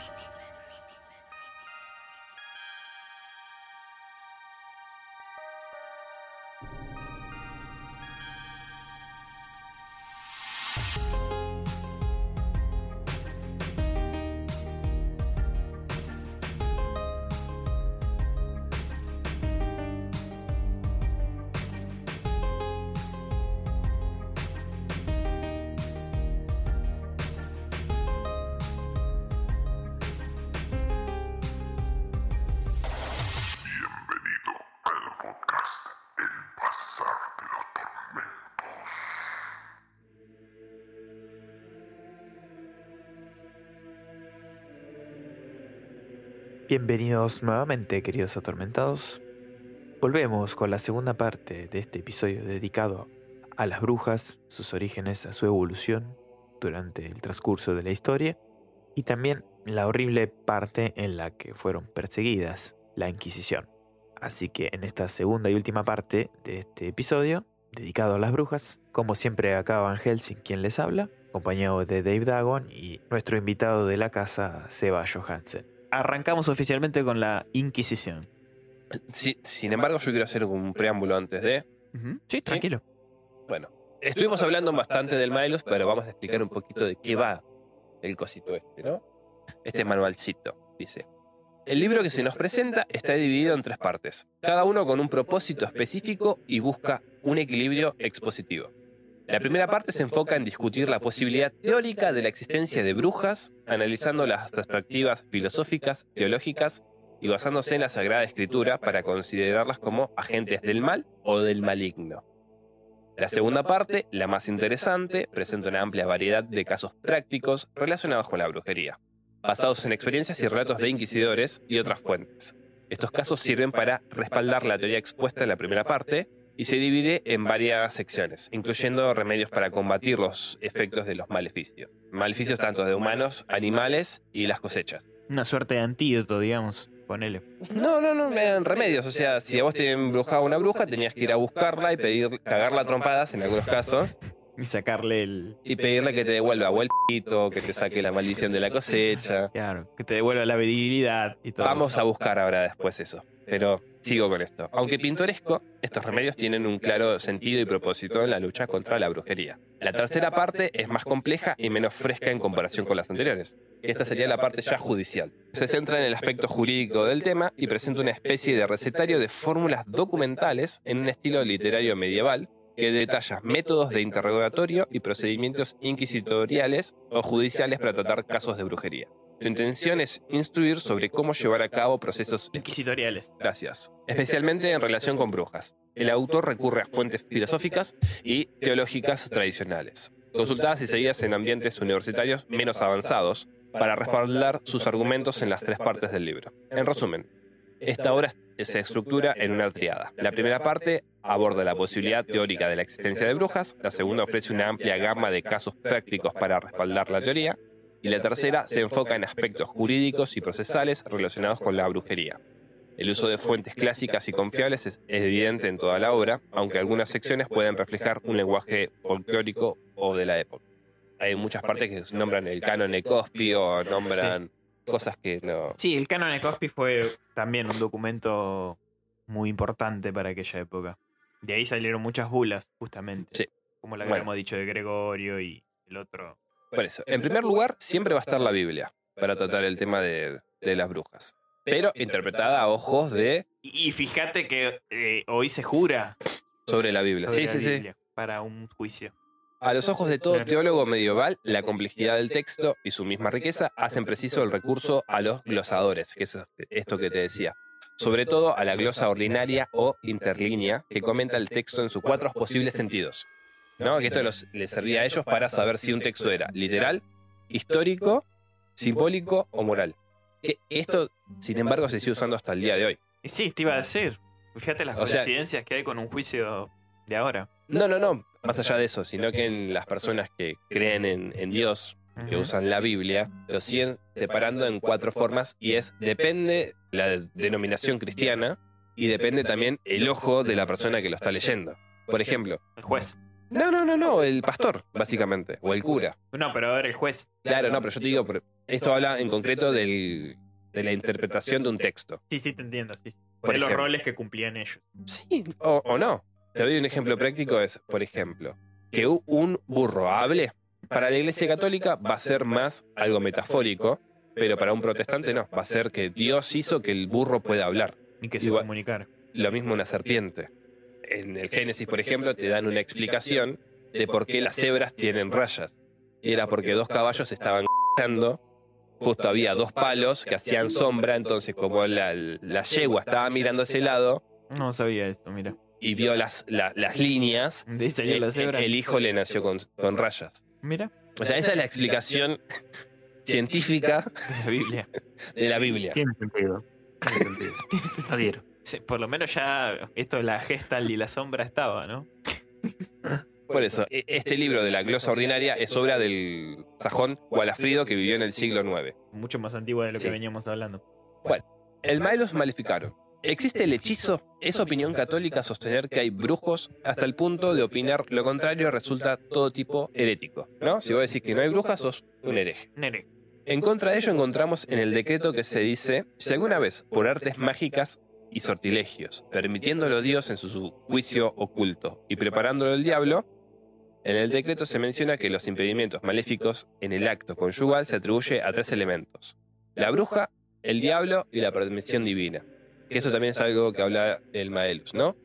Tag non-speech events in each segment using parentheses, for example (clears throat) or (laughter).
Sorry. Bienvenidos nuevamente, queridos atormentados. Volvemos con la segunda parte de este episodio dedicado a las brujas, sus orígenes, a su evolución durante el transcurso de la historia y también la horrible parte en la que fueron perseguidas, la Inquisición. Así que en esta segunda y última parte de este episodio, dedicado a las brujas, como siempre acá Van Helsing quien les habla, acompañado de Dave Dagon y nuestro invitado de la casa, Seba Johansen. Arrancamos oficialmente con la Inquisición. Sí, sin embargo, yo quiero hacer un preámbulo antes de. Sí, tranquilo. Bueno, estuvimos hablando bastante del Maelus, pero vamos a explicar un poquito de qué va el cosito este, ¿no? Este manualcito, dice. El libro que se nos presenta está dividido en tres partes, cada uno con un propósito específico y busca un equilibrio expositivo. La primera parte se enfoca en discutir la posibilidad teórica de la existencia de brujas, analizando las perspectivas filosóficas, teológicas y basándose en la Sagrada Escritura para considerarlas como agentes del mal o del maligno. La segunda parte, la más interesante, presenta una amplia variedad de casos prácticos relacionados con la brujería, basados en experiencias y relatos de inquisidores y otras fuentes. Estos casos sirven para respaldar la teoría expuesta en la primera parte y se divide en varias secciones, incluyendo remedios para combatir los efectos de los maleficios. Maleficios tanto de humanos, animales y las cosechas. Una suerte de antídoto, digamos. Ponele. No, no, no, eran remedios. O sea, si a vos te embrujaba una bruja, tenías que ir a buscarla y pedir, cagarla a trompadas en algunos casos, Y sacarle el. y pedirle que te devuelva o el pito, que te saque la maldición de la cosecha. Claro, que te devuelva la virilidad y todo. Vamos eso. a buscar ahora después eso. Pero sigo con esto. Aunque pintoresco, estos remedios tienen un claro sentido y propósito en la lucha contra la brujería. La tercera parte es más compleja y menos fresca en comparación con las anteriores. Esta sería la parte ya judicial. Se centra en el aspecto jurídico del tema y presenta una especie de recetario de fórmulas documentales en un estilo literario medieval que detalla métodos de interrogatorio y procedimientos inquisitoriales o judiciales para tratar casos de brujería. Su intención es instruir sobre cómo llevar a cabo procesos Inquisitoriales. Gracias. Especialmente en relación con brujas. El autor recurre a fuentes filosóficas y teológicas tradicionales, consultadas y seguidas en ambientes universitarios menos avanzados, para respaldar sus argumentos en las tres partes del libro. En resumen, esta obra se estructura en una triada. La primera parte aborda la posibilidad teórica de la existencia de brujas, la segunda ofrece una amplia gama de casos prácticos para respaldar la teoría, y la tercera se enfoca en aspectos jurídicos y procesales relacionados con la brujería. El uso de fuentes clásicas y confiables es evidente en toda la obra, aunque algunas secciones pueden reflejar un lenguaje folclórico o de la época. Hay muchas partes que nombran el canon de Cospi o nombran cosas que no... Sí, el canon de Cospi fue también un documento muy importante para aquella época. De ahí salieron muchas bulas, justamente. Sí. Como la que Bueno. habíamos dicho de Gregorio y el otro. Por eso, en primer lugar, siempre va a estar la Biblia para tratar el tema de, de las brujas, pero interpretada a ojos de Y, y fíjate que eh, hoy se jura sobre la Biblia. sobre Sí, la sí, sí. Biblia para un juicio. A los ojos de todo teólogo medieval, la complejidad del texto y su misma riqueza hacen preciso el recurso a los glosadores, que es esto que te decía. Sobre todo a la glosa ordinaria o interlínea, que comenta el texto en sus cuatro posibles sentidos. ¿No? Que esto los- les servía a ellos para saber si un texto era literal, histórico, simbólico o moral. Que esto, sin embargo, se sigue usando hasta el día de hoy. Y sí, te iba a decir. Fíjate las O sea- coincidencias que hay con un juicio de ahora. No, no, no, más allá de eso, sino que en las personas que creen en, en Dios, que usan la Biblia, lo siguen separando en cuatro formas y es, depende la denominación cristiana y depende también el ojo de la persona que lo está leyendo. Por ejemplo, El juez. No, no, no, no, el pastor, básicamente, o el cura. No, pero a ver, el juez. Claro, no, pero yo te digo, esto habla en concreto del- de la interpretación de un texto. Sí, sí, te entiendo. Sí. Por de los roles que cumplían ellos. Sí, o, o no. Te doy un ejemplo práctico, es, por ejemplo, que un burro hable, para la Iglesia Católica va a ser más algo metafórico, pero para un protestante no, va a ser que Dios hizo que el burro pueda hablar. Ni que se Igual- comunicara. Lo mismo una serpiente. En el Génesis, por ejemplo, te dan una explicación de por qué las cebras tienen rayas. Y era porque dos caballos estaban justo había dos palos que hacían sombra, entonces como la, la yegua estaba mirando hacia ese lado No sabía eso, mira. y vio las, la- las líneas, eh, la cebra. el hijo le nació con, con rayas. Mira, O sea, esa es la explicación (laughs) científica de la Biblia. de la Biblia. Tiene sentido. Tiene sentido. (laughs) Adhiero. Sí, por lo menos ya esto de la gestal y la sombra estaba, ¿no? (laughs) Por eso, e- este libro de la glosa ordinaria es obra del sajón Gualafrido que vivió en el siglo IX. Mucho más antigua de lo Sí. que veníamos hablando. El Maelus Maleficarum. ¿Existe el hechizo? Es opinión católica sostener que hay brujos hasta el punto de opinar lo contrario resulta todo tipo herético. ¿No? Si vos decís que no hay brujas, sos un hereje. En contra de ello encontramos en el decreto que se dice, si alguna vez por artes mágicas y sortilegios, permitiéndolo Dios en su juicio oculto y preparándolo el diablo, en el decreto se menciona que los impedimentos maléficos en el acto conyugal se atribuye a tres elementos. La bruja, el diablo y la permisión divina. Eso también es algo que habla el Maelus, ¿no?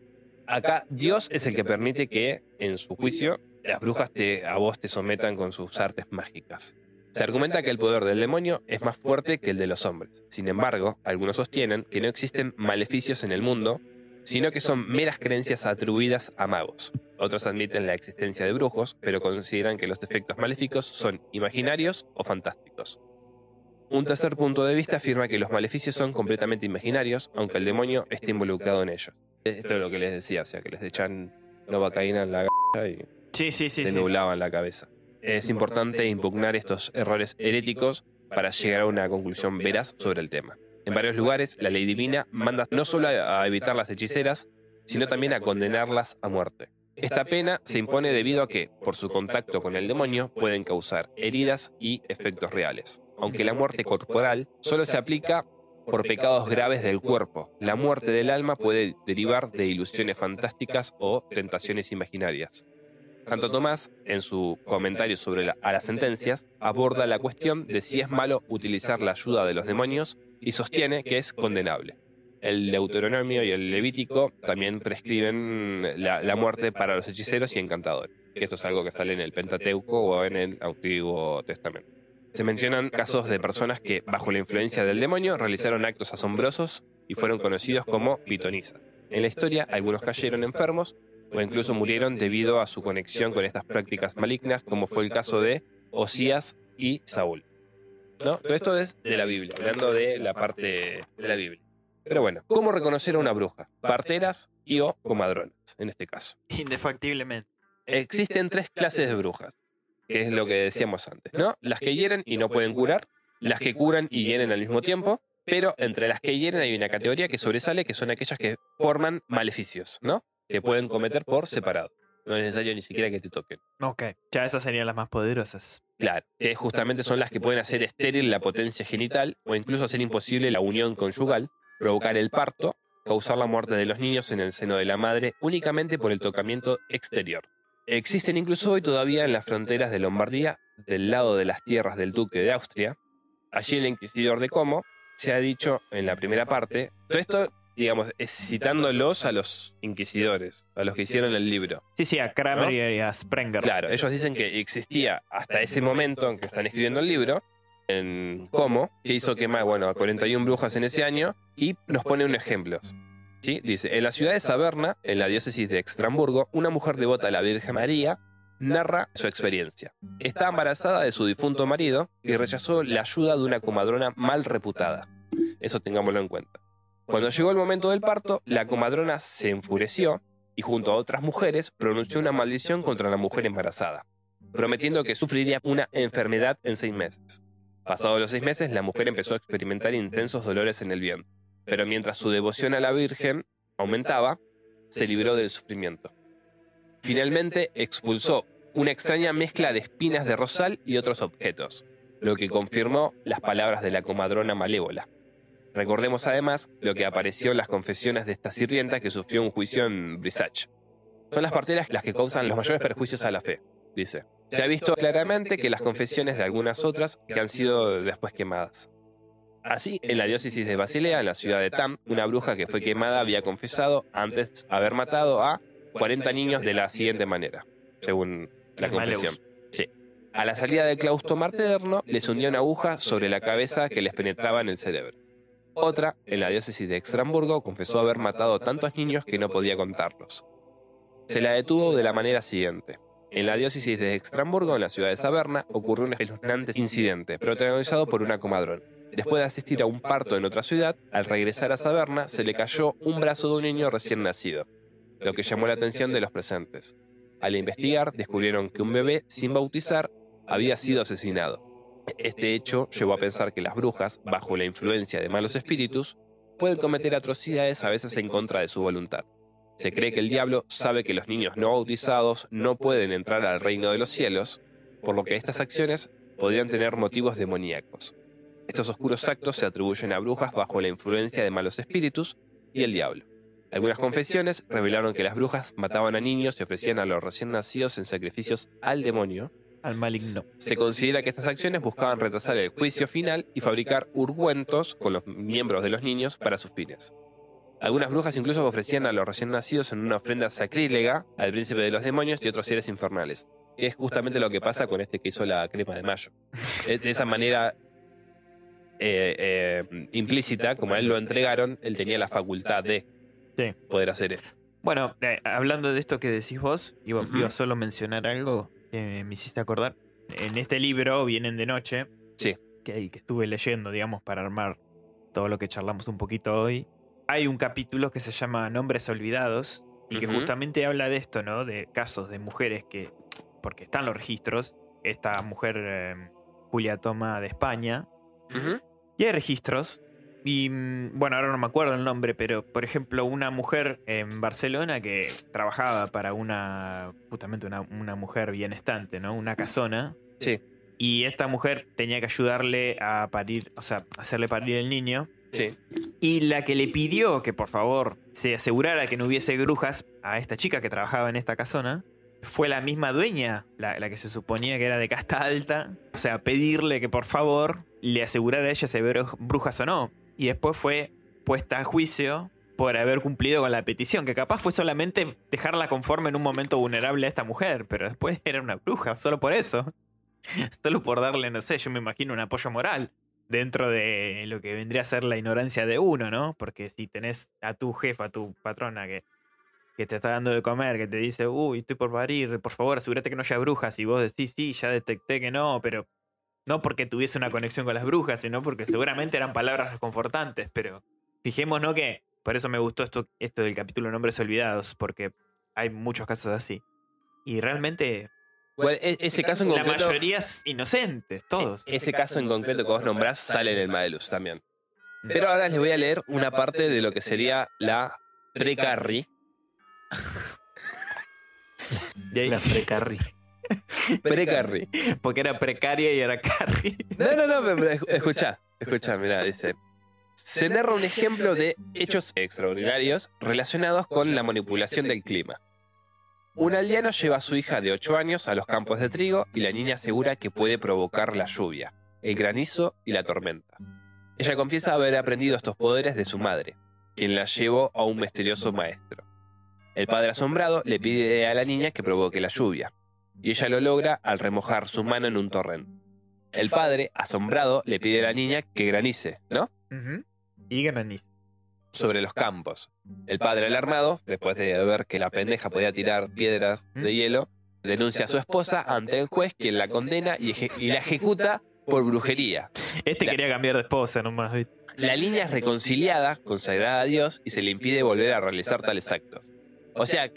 Acá Dios es el que permite que, en su juicio, las brujas te, a vos te sometan con sus artes mágicas. Se argumenta que el poder del demonio es más fuerte que el de los hombres. Sin embargo, algunos sostienen que no existen maleficios en el mundo, sino que son meras creencias atribuidas a magos. Otros admiten la existencia de brujos, pero consideran que los efectos maléficos son imaginarios o fantásticos. Un tercer punto de vista afirma que los maleficios son completamente imaginarios, aunque el demonio esté involucrado en ellos. Esto es lo que les decía, o sea, que les echan novacaína en la g (laughs) y Sí, sí, sí. te sí. nublaban la cabeza. Es importante impugnar estos errores heréticos para llegar a una conclusión veraz sobre el tema. En varios lugares, la ley divina manda no solo a evitar las hechiceras, sino también a condenarlas a muerte. Esta pena se impone debido a que, por su contacto con el demonio, pueden causar heridas y efectos reales. Aunque la muerte corporal solo se aplica por pecados graves del cuerpo, la muerte del alma puede derivar de ilusiones fantásticas o tentaciones imaginarias. Santo Tomás, en su comentario sobre a las sentencias, aborda la cuestión de si es malo utilizar la ayuda de los demonios y sostiene que es condenable. El Deuteronomio y el Levítico también prescriben la, la muerte para los hechiceros y encantadores, que esto es algo que sale en el Pentateuco o en el Antiguo Testamento. Se mencionan casos de personas que, bajo la influencia del demonio, realizaron actos asombrosos y fueron conocidos como pitonisas. En la historia, algunos cayeron enfermos o incluso murieron debido a su conexión con estas prácticas malignas, como fue el caso de Osías y Saúl. ¿No? Todo esto es de la Biblia, hablando de la parte de la Biblia. Pero bueno, ¿cómo reconocer a una bruja? Parteras y o comadronas, en este caso. Indefactiblemente. Existen tres clases de brujas, que es lo que decíamos antes, ¿no? Las que hieren y no pueden curar, las que curan y hieren al mismo tiempo, pero entre las que hieren hay una categoría que sobresale, que son aquellas que forman maleficios, ¿no? Que pueden cometer por separado. No es necesario ni siquiera que te toquen. Ok. Ya esas serían las más poderosas. Claro, que justamente son las que pueden hacer estéril la potencia genital o incluso hacer imposible la unión conyugal, provocar el parto, causar la muerte de los niños en el seno de la madre únicamente por el tocamiento exterior. Existen incluso hoy todavía en las fronteras de Lombardía, del lado de las tierras del duque de Austria. Allí el inquisidor de Como se ha dicho en la primera parte, todo esto, digamos, es citándolos a los inquisidores, a los que hicieron el libro. Sí, sí, a Kramer ¿No? y a Sprenger. Claro, ellos dicen que existía hasta ese momento en que están escribiendo el libro, en Como, que hizo quemar, bueno, a 41 brujas en ese año, y nos pone unos ejemplos. ¿Sí? Dice, en la ciudad de Saberna, en la diócesis de Extramburgo, una mujer devota a la Virgen María narra su experiencia. Está embarazada de su difunto marido y rechazó la ayuda de una comadrona mal reputada. Eso tengámoslo en cuenta. Cuando llegó el momento del parto, la comadrona se enfureció y junto a otras mujeres pronunció una maldición contra la mujer embarazada, prometiendo que sufriría una enfermedad en seis meses. Pasados los seis meses, la mujer empezó a experimentar intensos dolores en el vientre, pero mientras su devoción a la Virgen aumentaba, se libró del sufrimiento. Finalmente expulsó una extraña mezcla de espinas de rosal y otros objetos, lo que confirmó las palabras de la comadrona malévola. Recordemos además lo que apareció en las confesiones de esta sirvienta que sufrió un juicio en Brisach. Son las parteras las que causan los mayores perjuicios a la fe, dice. Se ha visto claramente que las confesiones de algunas otras que han sido después quemadas. Así, en la diócesis de Basilea, en la ciudad de Tam, una bruja que fue quemada había confesado antes haber matado a 40 niños de la siguiente manera, según la confesión. Sí. A la salida del claustro materno, les hundió una aguja sobre la cabeza que les penetraba en el cerebro. Otra, en la diócesis de Extramburgo, confesó haber matado tantos niños que no podía contarlos. Se la detuvo de la manera siguiente. En la diócesis de Extramburgo, en la ciudad de Saberna, ocurrió un espeluznante incidente, protagonizado por una comadrón. Después de asistir a un parto en otra ciudad, al regresar a Saberna, se le cayó un brazo de un niño recién nacido, lo que llamó la atención de los presentes. Al investigar, descubrieron que un bebé sin bautizar había sido asesinado. Este hecho llevó a pensar que las brujas, bajo la influencia de malos espíritus, pueden cometer atrocidades a veces en contra de su voluntad. Se cree que el diablo sabe que los niños no bautizados no pueden entrar al reino de los cielos, por lo que estas acciones podrían tener motivos demoníacos. Estos oscuros actos se atribuyen a brujas bajo la influencia de malos espíritus y el diablo. Algunas confesiones revelaron que las brujas mataban a niños y ofrecían a los recién nacidos en sacrificios al demonio. Al maligno. Se considera que estas acciones buscaban retrasar el juicio final y fabricar ungüentos con los miembros de los niños para sus fines. Algunas brujas incluso ofrecían a los recién nacidos en una ofrenda sacrílega al príncipe de los demonios y otros seres infernales. Es justamente lo que pasa con este que hizo la crema de mayo. De de esa manera eh, eh, implícita, como a él lo entregaron, él tenía la facultad de Sí. poder hacer esto. Bueno, eh, hablando de esto que decís vos, iba, Ujú. iba solo a mencionar algo que me hiciste acordar. En este libro, Vienen de Noche, Sí. que el que estuve leyendo, digamos, para armar todo lo que charlamos un poquito hoy, hay un capítulo que se llama Nombres Olvidados y que justamente habla de esto, ¿no? De casos de mujeres que, porque están los registros, esta mujer, eh, Julia Toma de España, y hay registros. Y mm, bueno, ahora no me acuerdo el nombre, pero por ejemplo, una mujer en Barcelona que trabajaba para una, justamente una, una mujer bienestante, ¿no? Una casona. Sí. Y esta mujer tenía que ayudarle a parir, o sea, hacerle parir el niño. Sí. Y la que le pidió que por favor se asegurara que no hubiese brujas a esta chica que trabajaba en esta casona fue la misma dueña, la, la que se suponía que era de casta alta. O sea, pedirle que por favor le asegurara a ella si había bru- brujas o no. Y después fue puesta a juicio por haber cumplido con la petición, que capaz fue solamente dejarla conforme en un momento vulnerable a esta mujer, pero después era una bruja, solo por eso. (laughs) Solo por darle, no sé, yo me imagino un apoyo moral dentro de lo que vendría a ser la ignorancia de uno, ¿no? Porque si tenés a tu jefa, a tu patrona que, que te está dando de comer, que te dice, uy, estoy por parir, por favor, asegúrate que no haya brujas, y vos decís, sí, ya detecté que no, pero no porque tuviese una conexión con las brujas, sino porque seguramente eran palabras reconfortantes, pero fijémonos que, por eso me gustó esto, esto del capítulo Nombres Olvidados, porque hay muchos casos así. Y realmente e- ese caso en la concreto, mayoría es inocentes, todos. ese caso en concreto que vos nombrás sale en el Maelus también. Pero ahora les voy a leer una parte de lo que sería la pre-carry. La precarri. (laughs) Pre-carry. porque era precaria y era carry. No, no, no, pero, pero (laughs) esc- escuchá, escuchá, mirá, dice. Se narra un ejemplo de hechos extraordinarios relacionados con la manipulación del clima. Un aldeano lleva a su hija de 8 años a los campos de trigo y la niña asegura que puede provocar la lluvia, el granizo y la tormenta. Ella confiesa haber aprendido estos poderes de su madre, quien la llevó a un misterioso maestro. El padre asombrado le pide a la niña que provoque la lluvia, y ella lo logra al remojar su mano en un torrente. El padre, asombrado, le pide a la niña que granice, ¿no? Y granizo. Sobre los campos. El padre, alarmado, después de ver que la pendeja podía tirar piedras de hielo, denuncia a su esposa ante el juez, quien la condena y, la ejecuta por brujería. Este La- quería cambiar de esposa nomás. ¿viste? La niña es reconciliada, consagrada a Dios, y se le impide volver a realizar tales actos. O sea,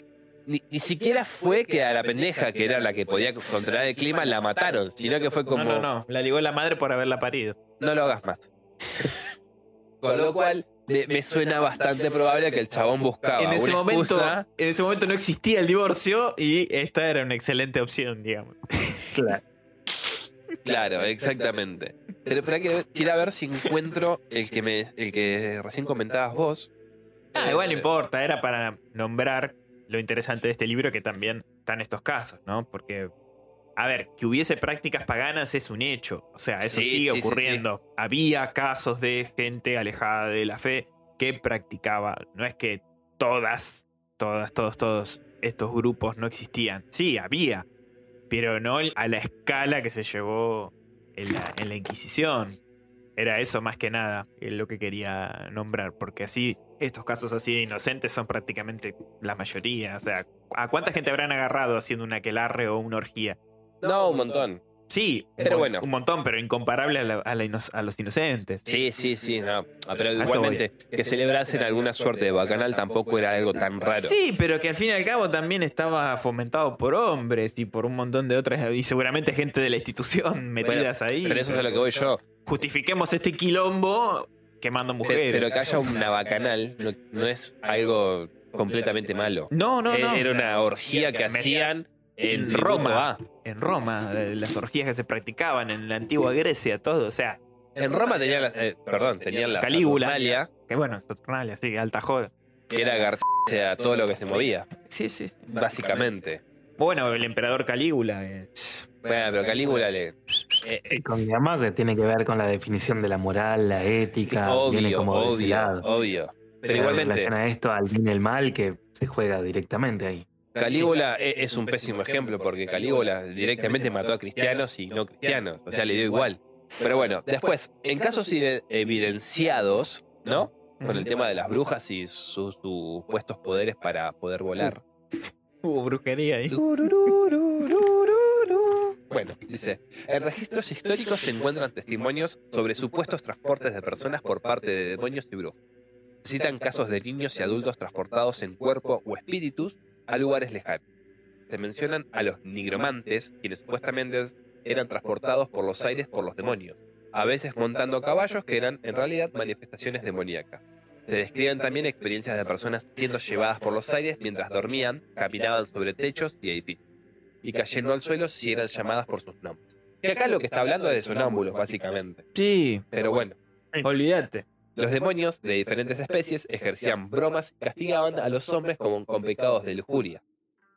ni, ni siquiera fue que a la pendeja, que era la que podía controlar el clima, la mataron, sino que fue como... No, no, no. La ligó la madre por haberla parido. no lo hagas más. (laughs) Con lo cual, me, me suena bastante probable que el chabón buscaba En ese, una momento, excusa. en ese momento no existía el divorcio y esta era una excelente opción, digamos. Claro. (laughs) Claro, exactamente. Pero espera que quiero ver si encuentro el que me, el que recién comentabas vos. Ah, igual no importa, era para nombrar lo interesante de este libro que también están estos casos, ¿no? Porque, a ver, que hubiese prácticas paganas es un hecho. O sea, eso Sí, sigue sí, sí, ocurriendo. Había casos de gente alejada de la fe que practicaba. No es que todas, todas, todos, todos estos grupos no existían. Sí, había. Pero no a la escala que se llevó en la, en la Inquisición. Era eso más que nada eh, lo que quería nombrar, porque así estos casos así de inocentes son prácticamente la mayoría. O sea, ¿a cuánta gente habrán agarrado haciendo un aquelarre o una orgía? No, un montón. Sí, un Pero mon- bueno. un montón, pero incomparable a, la- a la ino- a los inocentes. Sí, sí, sí, no. Ah, Pero igualmente, que celebrasen alguna suerte de bacanal tampoco era algo tan raro. Sí, pero que al fin y al cabo también estaba fomentado por hombres y por un montón de otras, y seguramente gente de la institución (laughs) metidas ahí. Pero eso es a lo que voy yo. Justifiquemos este quilombo quemando mujeres. Pero que haya una bacanal no, no es algo completamente malo. No, no, Eh, no. Era una orgía que hacían en Roma. En Roma, eh, las orgías que se practicaban en la antigua Grecia, todo. O sea, En Roma tenían la, eh, perdón, tenían la Calígula. Saturnalia, que bueno, Saturnalia, sí, alta joda. que era garcía a todo lo que se movía, Sí, sí. sí. básicamente. Bueno, el emperador Calígula. eh, Bueno, pero Calígula le. Eh, Y con mi mamá que tiene que ver con la definición de la moral, la ética, viene obvio, como de ese obvio, lado. obvio. Pero Pero igualmente, relaciona esto al bien y el mal que se juega directamente ahí. Calígula e- es un pésimo ejemplo porque Calígula directamente mató a cristianos y no cristianos, o sea, le dio igual. Pero bueno, después, en casos evi- evidenciados, ¿no? Con el tema de las brujas y sus supuestos poderes para poder volar. Hubo brujería ahí. Bueno, dice, en registros históricos se encuentran testimonios sobre supuestos transportes de personas por parte de demonios y brujos. Citan casos de niños y adultos transportados en cuerpo o espíritus a lugares lejanos. Se mencionan a los nigromantes, quienes supuestamente eran transportados por los aires por los demonios, a veces montando caballos que eran en realidad manifestaciones demoníacas. Se describen también experiencias de personas siendo llevadas por los aires mientras dormían, caminaban sobre techos y edificios, y cayendo al suelo si eran llamadas por sus nombres. Que acá lo que está hablando es de sonámbulos, básicamente. Sí, Pero bueno, olvídate. los demonios de diferentes especies ejercían bromas y castigaban a los hombres como con pecados de lujuria.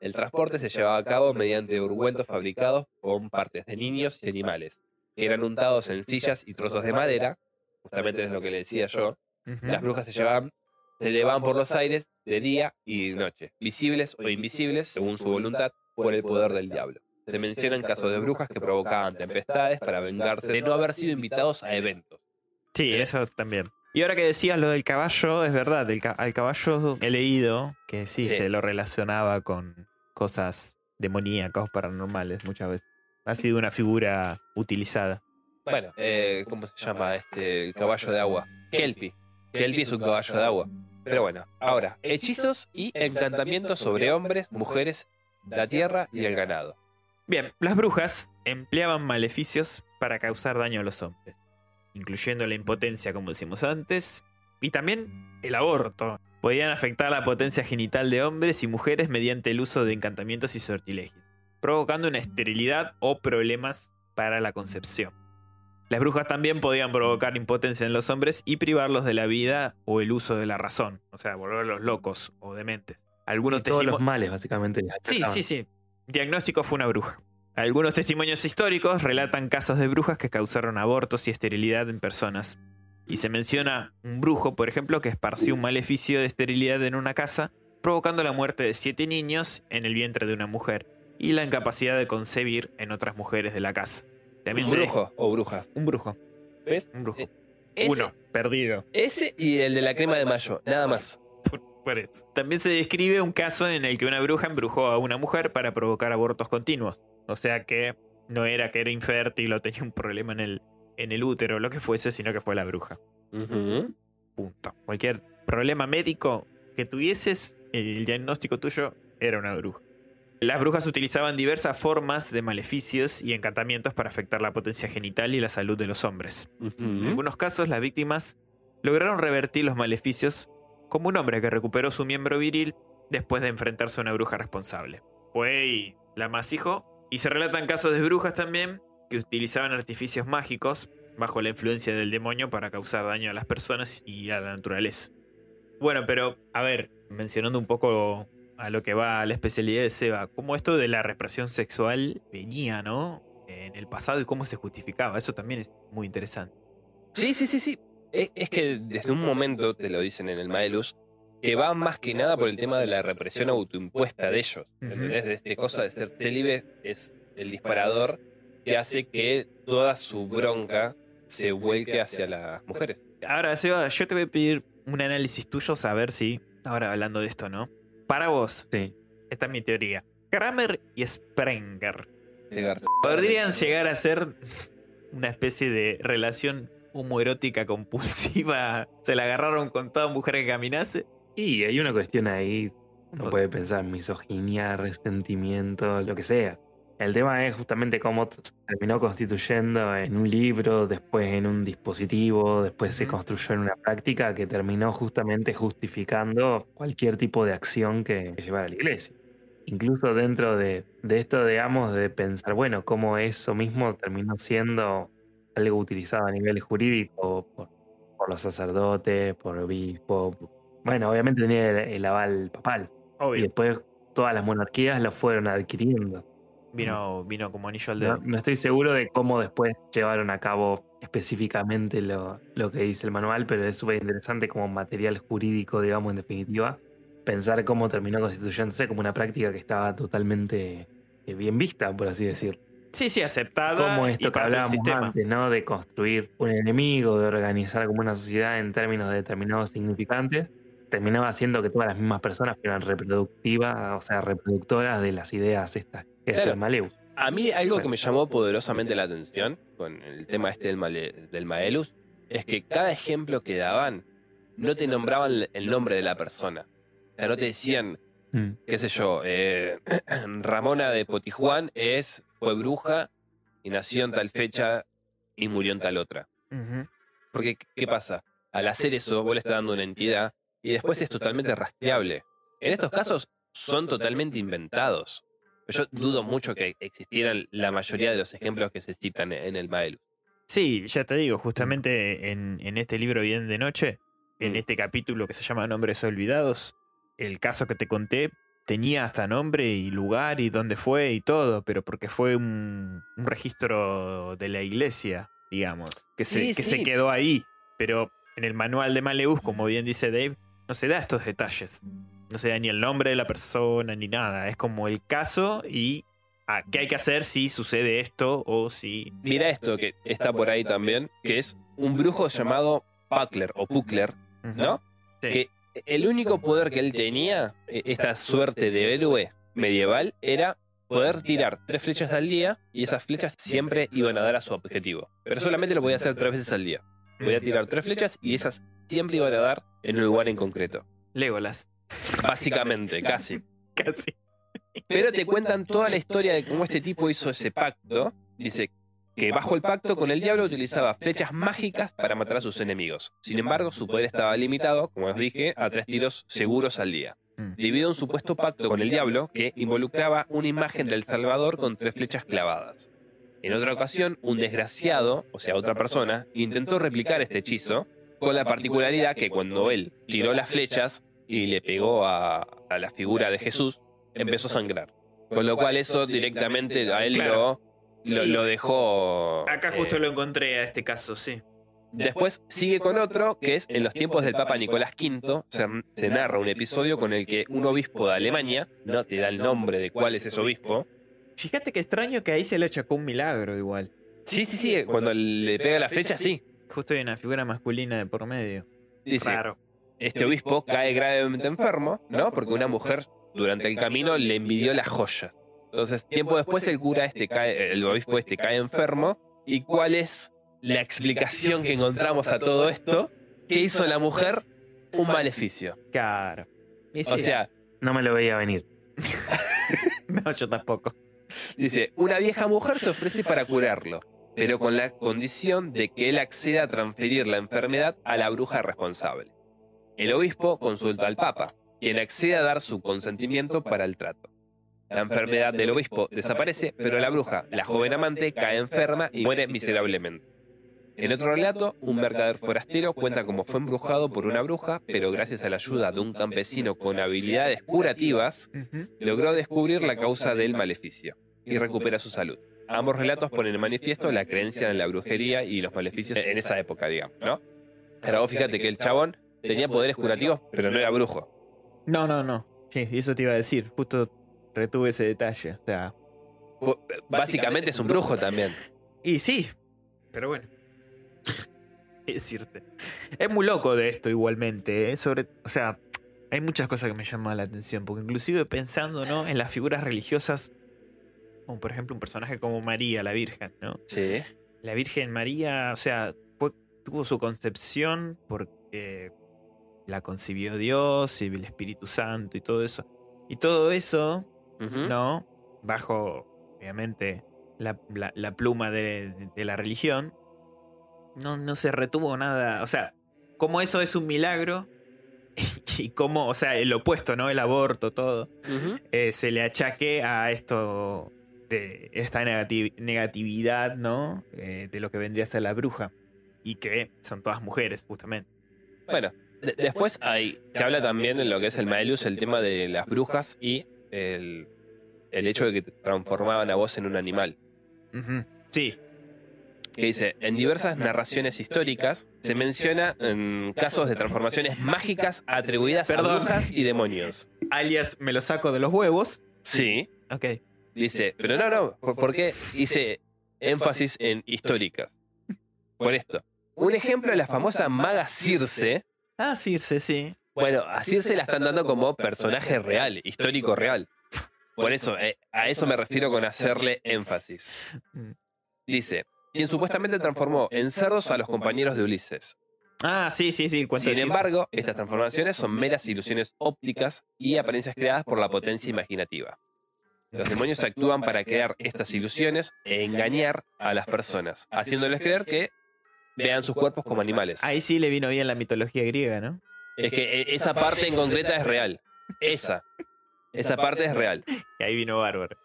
El transporte se llevaba a cabo mediante ungüentos fabricados con partes de niños y animales. Eran untados en sillas y trozos de madera, justamente es lo que le decía yo. Las brujas se llevaban, se elevaban por los aires de día y de noche, visibles o invisibles según su voluntad por el poder del diablo. Se mencionan casos de brujas que provocaban tempestades para vengarse de no haber sido invitados a eventos. Sí, eso también. Y ahora que decías lo del caballo, es verdad, el ca- al caballo he leído que sí, Sí. se lo relacionaba con cosas demoníacas, paranormales muchas veces. Ha sido una figura utilizada. Bueno, eh, ¿cómo se llama este el caballo de agua? Kelpie. Kelpie es un caballo de agua. Pero bueno, ahora, hechizos y encantamientos sobre hombres, mujeres, la tierra y el ganado. Bien, las brujas empleaban maleficios para causar daño a los hombres, incluyendo la impotencia, como decimos antes, y también el aborto. Podían afectar la potencia genital de hombres y mujeres mediante el uso de encantamientos y sortilegios, provocando una esterilidad o problemas para la concepción. Las brujas también podían provocar impotencia en los hombres y privarlos de la vida o el uso de la razón, o sea, volverlos locos o dementes. Algunos Y todos los males, básicamente. Sí, sí, sí. Diagnóstico fue una bruja. Algunos testimonios históricos relatan casos de brujas que causaron abortos y esterilidad en personas. Y se menciona un brujo, por ejemplo, que esparció un maleficio de esterilidad en una casa, provocando la muerte de siete niños en el vientre de una mujer y la incapacidad de concebir en otras mujeres de la casa. También ¿Un se- brujo o bruja? Un brujo. ¿Ves? Un brujo. Eh, Ese, Uno, perdido. ese y el de la crema de mayo, nada más. También se describe un caso en el que una bruja embrujó a una mujer para provocar abortos continuos. O sea que no era que era infértil o tenía un problema en el, en el útero o lo que fuese, sino que fue la bruja. Punto. Cualquier problema médico que tuvieses, el diagnóstico tuyo era una bruja. Las brujas utilizaban diversas formas de maleficios y encantamientos para afectar la potencia genital y la salud de los hombres. En algunos casos, las víctimas lograron revertir los maleficios como un hombre que recuperó su miembro viril después de enfrentarse a una bruja responsable. Fue y la masijó. Y se relatan casos de brujas también que utilizaban artificios mágicos bajo la influencia del demonio para causar daño a las personas y a la naturaleza. Bueno, pero a ver, mencionando un poco a lo que va a la especialidad de Seba, cómo esto de la represión sexual venía, ¿no? En el pasado y cómo se justificaba. Eso también es muy interesante. Sí, sí, sí, sí. Es, es que desde un momento, te lo dicen en el Maelus, que va más que nada por el tema de la represión autoimpuesta de ellos. Ujú. ¿Entendés? De este cosa de ser célibe es el disparador que hace que toda su bronca se vuelque hacia las mujeres. Ahora, Seba, yo te voy a pedir un análisis tuyo, saber si, ahora hablando de esto, ¿no? Para vos, Sí. esta es mi teoría. Kramer y Sprenger podrían llegar a ser una especie de relación homoerótica compulsiva. (laughs) Se la agarraron con toda mujer que caminase. Y hay una cuestión ahí, uno puede pensar misoginia, resentimiento, lo que sea. El tema es justamente cómo se terminó constituyendo en un libro, después en un dispositivo, después se construyó en una práctica que terminó justamente justificando cualquier tipo de acción que llevara a la iglesia. Incluso dentro de, de esto, digamos, de pensar, bueno, cómo eso mismo terminó siendo algo utilizado a nivel jurídico por, por los sacerdotes, por obispos. Bueno, obviamente tenía el, el aval papal. Y después todas las monarquías lo fueron adquiriendo. Vino, vino como anillo al dedo. no estoy seguro de cómo después llevaron a cabo específicamente lo, lo que dice el manual, pero es súper interesante como material jurídico, digamos, en definitiva, pensar cómo terminó constituyéndose como una práctica que estaba totalmente eh, bien vista, por así decirlo. Sí, sí, aceptada. Como y esto que hablábamos antes, ¿no? De construir un enemigo, de organizar como una sociedad en términos de determinados significantes, terminaba haciendo que todas las mismas personas fueran reproductivas, o sea, reproductoras de las ideas estas, que es Claro. el Maleus. A mí algo que me llamó poderosamente la atención con el tema este del, male- del Maelus es que cada ejemplo que daban no te nombraban el nombre de la persona. O sea, no te decían, qué sé yo, eh, (clears throat) Ramona de Potijuán es, fue bruja y nació en tal fecha y murió en tal otra. Porque, ¿qué pasa? Al hacer eso, vos le estás dando una entidad y después es totalmente rastreable. En estos casos son totalmente inventados. Yo dudo mucho que existieran la mayoría de los ejemplos que se citan en el Maelus. Sí, ya te digo, justamente en, en este libro Bien de Noche, en Mm. este capítulo que se llama Nombres Olvidados, el caso que te conté tenía hasta nombre y lugar y dónde fue y todo, pero porque fue un, un registro de la iglesia, digamos, que, Sí, se, que sí. se quedó ahí. Pero en el manual de Maleus, como bien dice Dave, no se da estos detalles. No se da ni el nombre de la persona ni nada. Es como el caso y ah, qué hay que hacer si sucede esto o si Mira esto que está por ahí también, que es un brujo llamado Puckler o Puckler, ¿no? Sí. Que el único poder que él tenía, e- esta suerte de héroe medieval, era poder tirar tres flechas al día y esas flechas siempre iban a dar a su objetivo. Pero solamente lo podía hacer tres veces al día. Voy a tirar tres flechas y esas siempre iban a dar en un lugar en concreto. Legolas. Básicamente, casi. (laughs) Casi. Pero te cuentan toda la historia de cómo este tipo hizo ese pacto. Dice que bajo el pacto con el diablo utilizaba flechas mágicas para matar a sus enemigos. Sin embargo, su poder estaba limitado, como os dije, a tres tiros seguros al día. Mm. Debido a un supuesto pacto con el diablo que involucraba una imagen del Salvador con tres flechas clavadas. En otra ocasión, un desgraciado, o sea, otra persona, intentó replicar este hechizo, con la particularidad que cuando él tiró las flechas y le pegó a, a la figura de Jesús, empezó a sangrar. Con lo cual eso directamente a él Claro. lo, lo, Sí. lo dejó... Acá justo eh, lo encontré a este caso, sí. Después sigue con otro, que es en los tiempos del Papa Nicolás V, se, se narra un episodio con el que un obispo de Alemania, no te da el nombre de cuál es ese obispo, Fíjate qué extraño que ahí se le achacó un milagro igual. sí, sí, sí, cuando le pega la flecha, sí, Justo hay una figura masculina de por medio. dice, Raro. este obispo cae gravemente enfermo, ¿no? Porque una mujer durante el camino le envidió las joyas. Entonces, tiempo después el cura este cae, el obispo este cae enfermo. ¿Y cuál es la explicación que encontramos a todo esto? ¿Qué hizo la mujer? Un maleficio. Claro. O sea, No me lo veía venir. (laughs) no, yo tampoco. dice, una vieja mujer se ofrece para curarlo. pero con la condición de que él acceda a transferir la enfermedad a la bruja responsable. El obispo consulta al Papa, quien accede a dar su consentimiento para el trato. La enfermedad del obispo desaparece, pero la bruja, la joven amante, cae enferma y muere miserablemente. En otro relato, un mercader forastero cuenta cómo fue embrujado por una bruja, pero gracias a la ayuda de un campesino con habilidades curativas, logró descubrir la causa del maleficio y recupera su salud. Ambos relatos ponen en manifiesto la creencia en la brujería y los maleficios en esa época, digamos, ¿no? Pero vos fíjate que el chabón tenía poderes curativos, pero no era brujo. No, no, no. Sí, eso te iba a decir. Justo retuve ese detalle. O sea. Básicamente es un (laughs) brujo también. Y sí, pero bueno. (laughs) ¿Qué decirte? Es muy loco de esto igualmente. ¿eh? Sobre, o sea, hay muchas cosas que me llaman la atención. Porque inclusive pensando ¿no? en las figuras religiosas, como por ejemplo un personaje como María, la Virgen, ¿no? Sí. La Virgen María, o sea, fue- tuvo su concepción porque la concibió Dios y el Espíritu Santo y todo eso. Y todo eso ¿no? Bajo, obviamente, la, la- la pluma de, de la religión, no, no se retuvo nada. O sea, como eso es un milagro, (laughs) y como, o sea, el opuesto, ¿no? El aborto, todo, eh, se le achaque a esto, de esta negati- negatividad, ¿no? Eh, de lo que vendría a ser la bruja. Y que son todas mujeres, justamente. Bueno, de- después hay, se habla también en lo que es el Maelus, el tema de las brujas y el, el hecho de que transformaban a vos en un animal. Sí, Que dice, en diversas narraciones históricas se menciona en casos de transformaciones mágicas atribuidas a brujas y demonios. alias me lo saco de los huevos. Sí, Ok. dice, pero no, no, ¿por, por qué hice énfasis en históricas? Por esto. Un ejemplo de la famosa maga Circe. Ah, Circe, sí. Bueno, a Circe la están dando como personaje real, histórico real. (laughs) Por eso, eh, a eso me refiero con hacerle énfasis. Dice, quien supuestamente transformó en cerdos a los compañeros de Ulises. Ah, sí, sí, sí. Sin embargo, estas transformaciones son meras ilusiones ópticas y apariencias creadas por la potencia imaginativa. Los demonios actúan para crear estas ilusiones e engañar a las personas, haciéndoles creer que vean sus cuerpos como animales. Ahí sí le vino bien la mitología griega, ¿no? Es que eh, esa parte en concreta es real. Esa. Esa parte es real. Y ahí vino bárbaro.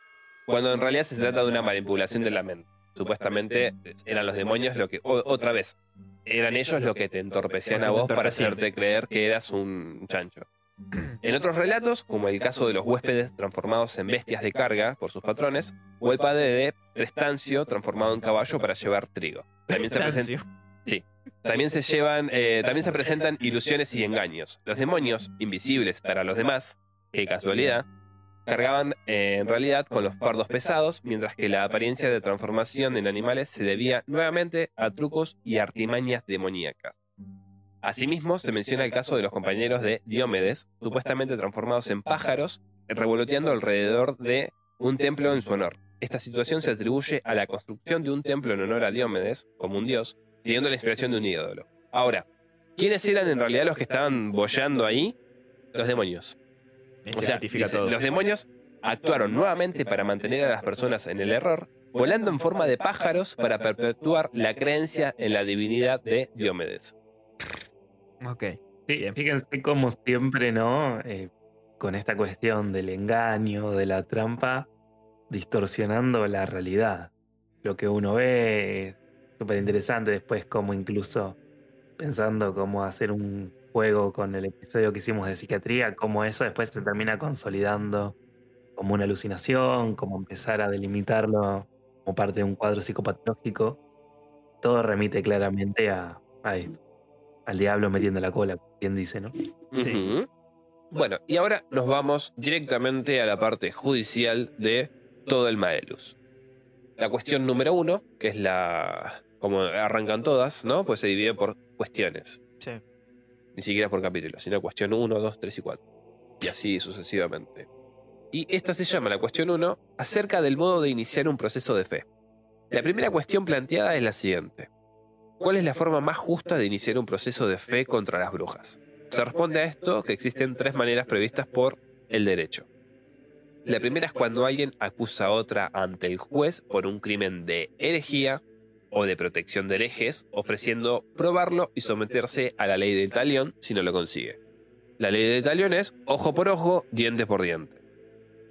Cuando en realidad se trata de una manipulación de la mente. Supuestamente eran los demonios lo que. o- otra vez. Eran ellos lo que te entorpecían a vos para hacerte creer que eras un chancho. (clears throat) En otros relatos, como el caso de los huéspedes transformados en bestias de carga por sus patrones, o el padre de Prestancio transformado en caballo para llevar trigo. También se, presenta- Stancio. También se llevan, eh, también se presentan ilusiones y engaños. Los demonios, invisibles para los demás, qué casualidad, cargaban eh, en realidad con los fardos pesados, mientras que la apariencia de transformación en animales se debía nuevamente a trucos y artimañas demoníacas. Asimismo, se menciona el caso de los compañeros de Diomedes, supuestamente transformados en pájaros, revoloteando alrededor de un templo en su honor. Esta situación se atribuye a la construcción de un templo en honor a Diomedes, como un dios, siguiendo la inspiración de un ídolo. Ahora, ¿quiénes eran en realidad los que estaban bollando ahí? Los demonios. O sea, dice, los demonios actuaron nuevamente para mantener a las personas en el error, volando en forma de pájaros para perpetuar la creencia en la divinidad de Diomedes. Ok. Sí, fíjense como siempre, ¿no? Eh, con esta cuestión del engaño, de la trampa, distorsionando la realidad. Lo que uno ve súper interesante después, como incluso pensando cómo hacer un juego con el episodio que hicimos de psiquiatría, cómo eso después se termina consolidando como una alucinación, como empezar a delimitarlo como parte de un cuadro psicopatológico. Todo remite claramente a, a esto, al diablo metiendo la cola, quien dice, ¿no? Sí. Bueno, y ahora nos vamos directamente a la parte judicial de todo el Maelus. La cuestión número uno, que es la. Como arrancan todas, ¿no? Pues se divide por cuestiones. Sí. Ni siquiera por capítulos, sino cuestión 1, 2, 3 y 4. Y así sucesivamente. Y esta se llama la cuestión 1 acerca del modo de iniciar un proceso de fe. La primera cuestión planteada es la siguiente. ¿Cuál es la forma más justa de iniciar un proceso de fe contra las brujas? Se responde a esto que existen tres maneras previstas por el derecho. La primera es cuando alguien acusa a otra ante el juez por un crimen de herejía, o de protección de herejes, ofreciendo probarlo y someterse a la ley del talión si no lo consigue. La ley del talión es ojo por ojo, diente por diente.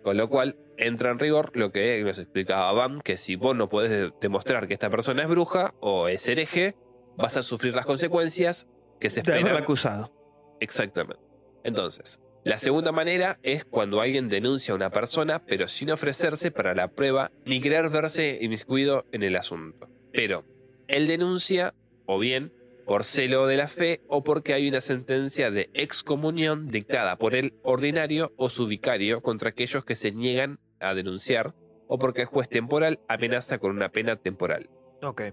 Con lo cual entra en rigor lo que nos explicaba Van, que si vos no podés demostrar que esta persona es bruja o es hereje, vas a sufrir las consecuencias que se esperan. acusado. Exactamente. Entonces, la segunda manera es cuando alguien denuncia a una persona, pero sin ofrecerse para la prueba ni querer verse inmiscuido en el asunto. Pero él denuncia, o bien por celo de la fe, o porque hay una sentencia de excomunión dictada por el ordinario o su vicario contra aquellos que se niegan a denunciar, o porque el juez temporal amenaza con una pena temporal.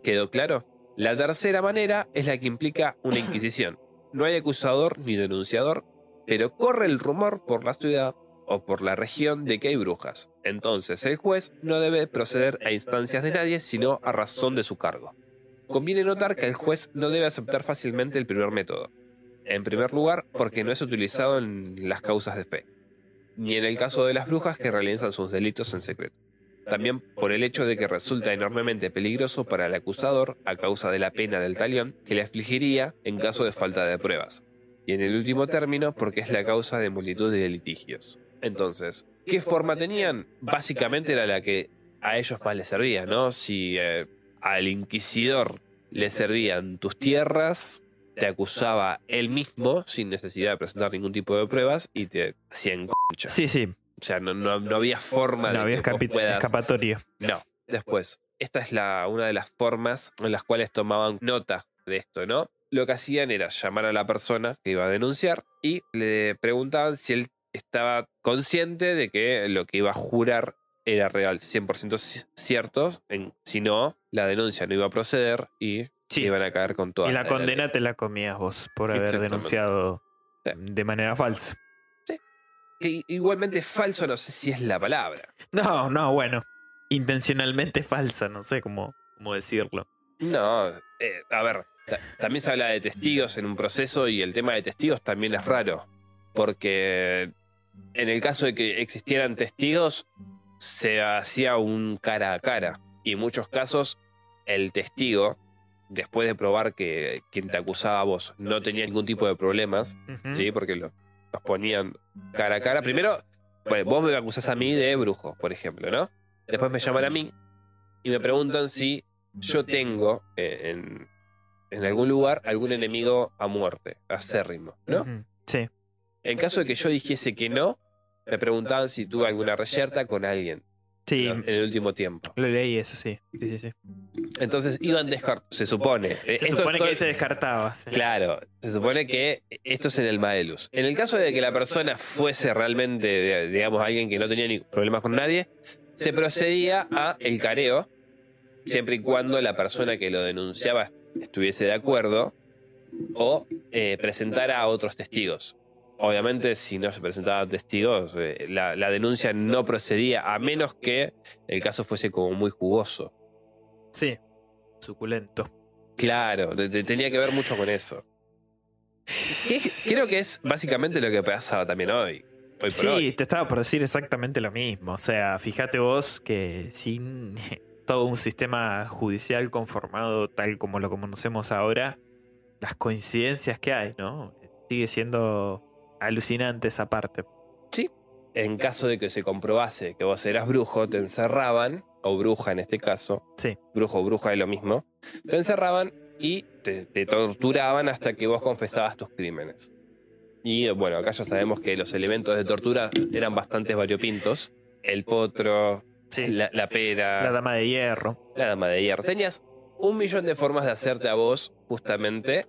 ¿Quedó claro? La tercera manera es la que implica una inquisición. No hay acusador ni denunciador, pero corre el rumor por la ciudad o por la región de que hay brujas. Entonces el juez no debe proceder a instancias de nadie, sino a razón de su cargo. Conviene notar que el juez no debe aceptar fácilmente el primer método. En primer lugar, porque no es utilizado en las causas de fe, ni en el caso de las brujas que realizan sus delitos en secreto. También por el hecho de que resulta enormemente peligroso para el acusador a causa de la pena del talión que le afligiría en caso de falta de pruebas. Y en el último término porque es la causa de multitud de litigios. Entonces, ¿qué forma tenían? Básicamente era la que a ellos más les servía, ¿no? Si eh, al inquisidor le servían tus tierras, te acusaba él mismo sin necesidad de presentar ningún tipo de pruebas y te hacían concha. Sí, sí. O sea, no, no- no había forma No de había que vos escapi- puedas- escapatoria. No. Después, esta es la, una de las formas en las cuales tomaban nota de esto, ¿no? Lo que hacían era llamar a la persona que iba a denunciar y le preguntaban si él estaba consciente de que lo que iba a jurar era real, 100% ci- cierto. En- si no, la denuncia no iba a proceder y Sí. iban a caer con toda Y la condena te la comías vos por haber denunciado Sí. de manera falsa. Que igualmente falso, no sé si es la palabra. No, no, bueno. Intencionalmente falsa, no sé cómo, cómo decirlo. No, eh, a ver, ta- también se habla de testigos en un proceso y el tema de testigos también es raro, porque en el caso de que existieran testigos, se hacía un cara a cara, y en muchos casos el testigo, después de probar que quien te acusaba a vos no tenía ningún tipo de problemas. ¿sí? porque lo- los ponían cara a cara, primero, bueno, vos me acusás a mí de brujo, por ejemplo, ¿no? Después me llaman a mí y me preguntan si yo tengo eh, en, en algún lugar algún enemigo a muerte, acérrimo, ¿no? Sí. En caso de que yo dijese que no, me preguntaban si tuve alguna reyerta con alguien Sí, en el último tiempo. lo leí eso, sí. Sí, sí, sí. Entonces iban descartando, se supone. Eh, Se esto supone todo- que se descartaba. sí. Claro, se supone que esto es en el Maelus. En el caso de que la persona fuese realmente, digamos, alguien que no tenía ni problemas con nadie, se procedía a el careo, siempre y cuando la persona que lo denunciaba estuviese de acuerdo o eh, presentara a otros testigos. Obviamente, si no se presentaban testigos, eh, la, la denuncia no procedía, a menos que el caso fuese como muy jugoso. Sí. Suculento. Claro, te- te- tenía que ver mucho con eso. Que- Creo que es básicamente lo que pasaba también hoy. Hoy por Sí, hoy. te estaba por decir exactamente lo mismo. O sea, fíjate vos que sin (laughs) todo un sistema judicial conformado tal como lo conocemos ahora, las coincidencias que hay, ¿no? Sigue siendo alucinante esa parte. En caso de que se comprobase que vos eras brujo, te encerraban, o bruja en este caso. Sí. Brujo o bruja es lo mismo. Te encerraban y te, te torturaban hasta que vos confesabas tus crímenes. Y bueno, acá ya sabemos que los elementos de tortura eran bastante variopintos. El potro, Sí. la, la pera, La dama de hierro. La dama de hierro. Tenías un millón de formas de hacerte a vos, justamente,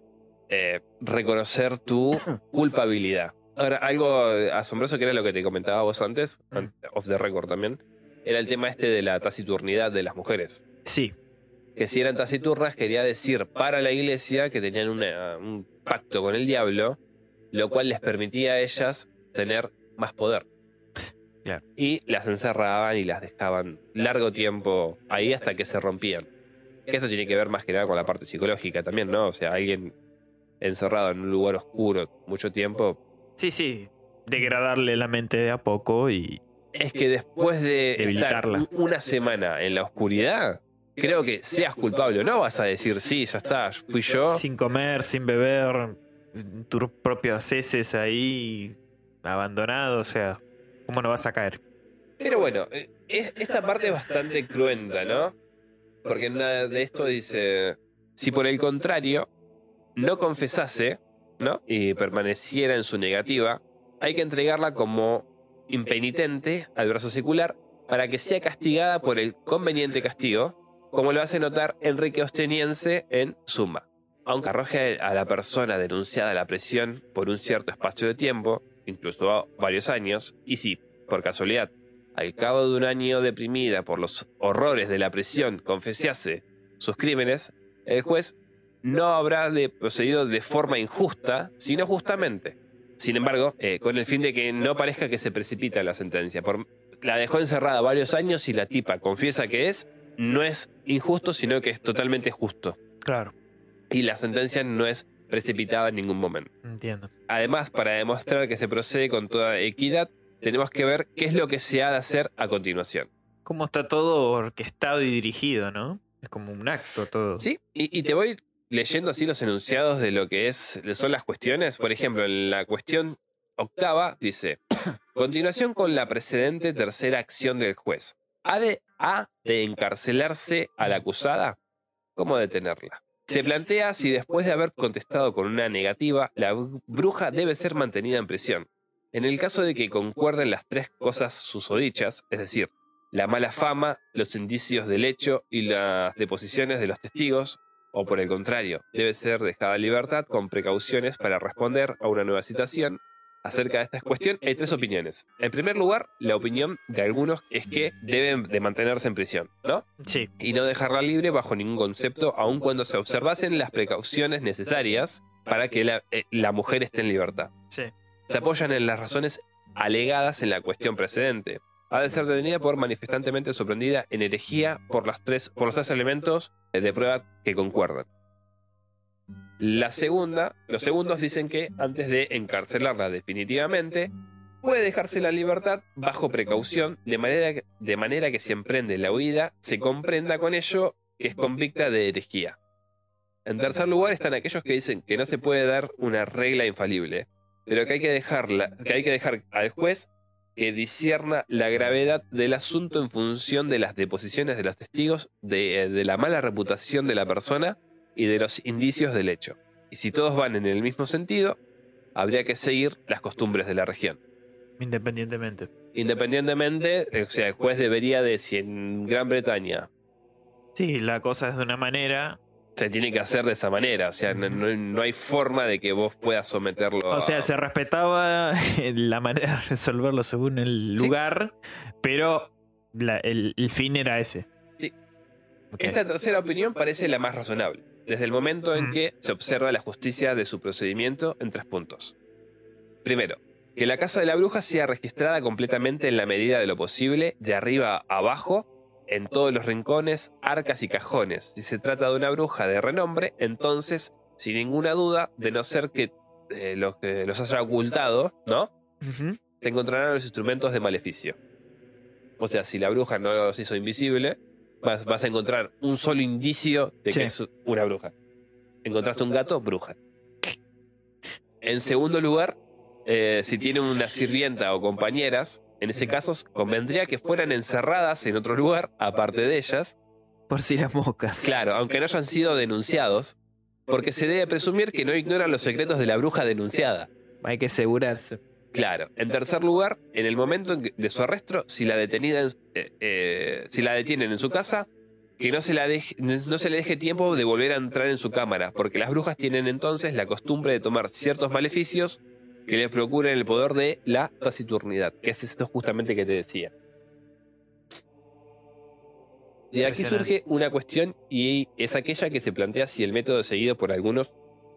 eh, reconocer tu (coughs) culpabilidad. Ahora, algo asombroso que era lo que te comentaba vos antes, Mm. an- off the record también, era el tema este de la taciturnidad de las mujeres. Sí. Que si eran taciturnas quería decir para la iglesia que tenían una- un pacto con el diablo, lo cual les permitía a ellas tener más poder. Y las encerraban y las dejaban largo tiempo ahí hasta que se rompían. Que eso tiene que ver más que nada con la parte psicológica también, ¿no? O sea, alguien encerrado en un lugar oscuro mucho tiempo. Sí, sí. Degradarle la mente de a poco y. Es que después de estar una semana en la oscuridad, creo que seas culpable o no, vas a decir, sí, ya está, fui yo. Sin comer, sin beber, tus propios heces ahí, abandonado, o sea, ¿cómo no vas a caer? Pero bueno, eh, es- esta parte es bastante cruenta, ¿no? Porque nada de esto dice, si por el contrario no confesase, Y permaneciera en su negativa, hay que entregarla como impenitente al brazo secular para que sea castigada por el conveniente castigo, como lo hace notar Enrique Osteniense en Suma. Aunque arroje a la persona denunciada a la presión por un cierto espacio de tiempo, incluso varios años, y si, por casualidad, al cabo de un año deprimida por los horrores de la prisión, confesase sus crímenes, el juez no habrá de procedido de forma injusta, sino justamente. Sin embargo, eh, con el fin de que no parezca que se precipita la sentencia. Por- la dejó encerrada varios años y la tipa confiesa que es, no es injusto, sino que es totalmente justo. Claro, Y la sentencia no es precipitada en ningún momento. entiendo. Además, para demostrar que se procede con toda equidad, tenemos que ver qué es lo que se ha de hacer a continuación. Cómo está todo orquestado y dirigido, ¿no? Es como un acto todo. Sí, y, y te voy leyendo así los enunciados de lo que es, son las cuestiones. Por ejemplo, en la cuestión octava dice, (coughs) continuación con la precedente tercera acción del juez. ¿Ha de, ha de encarcelarse a la acusada? ¿Cómo detenerla? Se plantea si después de haber contestado con una negativa, la br- bruja debe ser mantenida en prisión. En el caso de que concuerden las tres cosas susodichas, es decir, la mala fama, los indicios del hecho y las deposiciones de los testigos, o por el contrario, debe ser dejada en libertad con precauciones para responder a una nueva citación. Acerca de esta cuestión hay tres opiniones. En primer lugar, la opinión de algunos es que deben de mantenerse en prisión, ¿no? Sí, y no dejarla libre bajo ningún concepto, aun cuando se observasen las precauciones necesarias para que la, eh, la mujer esté en libertad. sí. Se apoyan en las razones alegadas en la cuestión precedente. Ha de ser detenida por manifestantemente sorprendida en herejía por, las tres, por los tres elementos de prueba que concuerdan. La segunda, los segundos dicen que antes de encarcelarla definitivamente, puede dejarse la libertad bajo precaución, de manera, que- de manera que si emprende la huida, se comprenda con ello que es convicta de herejía. En tercer lugar están aquellos que dicen que no se puede dar una regla infalible, pero que hay que, dejarla, que hay que dejar al juez que discierna la gravedad del asunto en función de las deposiciones de los testigos, de, de la mala reputación de la persona y de los indicios del hecho. Y si todos van en el mismo sentido, habría que seguir las costumbres de la región. Independientemente. Independientemente, o sea, el juez debería de, si en Gran Bretaña Sí, la cosa es de una manera. Se tiene que hacer de esa manera, o sea, no, no- hay forma de que vos puedas someterlo O sea, se respetaba (laughs) la manera de resolverlo según el Sí. lugar, pero la- el, el fin era ese. Sí. Esta tercera opinión parece la más razonable, desde el momento en Mm. que se observa la justicia de su procedimiento en tres puntos. Primero, que la casa de la bruja sea registrada completamente en la medida de lo posible, de arriba a abajo, en todos los rincones, arcas y cajones. Si se trata de una bruja de renombre, entonces, sin ninguna duda, de no ser que eh, los que los haya ocultado, ¿no? Ujú. se encontrarán los instrumentos de maleficio. O sea, si la bruja no los hizo invisible, vas, vas a encontrar un solo indicio de Sí. que es una bruja. Encontraste un gato, bruja. En segundo lugar, eh, si tiene una sirvienta o compañeras, en ese caso convendría que fueran encerradas en otro lugar, aparte de ellas, Por si las moscas. claro, aunque no hayan sido denunciados, porque se debe presumir que no ignoran los secretos de la bruja denunciada. Hay que asegurarse. Claro. En tercer lugar, en el momento de su arresto, si la detenida, en- eh, eh, si la detienen en su casa, que no se, la deje- no se le deje tiempo de volver a entrar en su cámara, porque las brujas tienen entonces la costumbre de tomar ciertos maleficios que les procuren el poder de la taciturnidad, que es esto justamente que te decía. De aquí surge una cuestión y es aquella que se plantea si el método seguido por algunos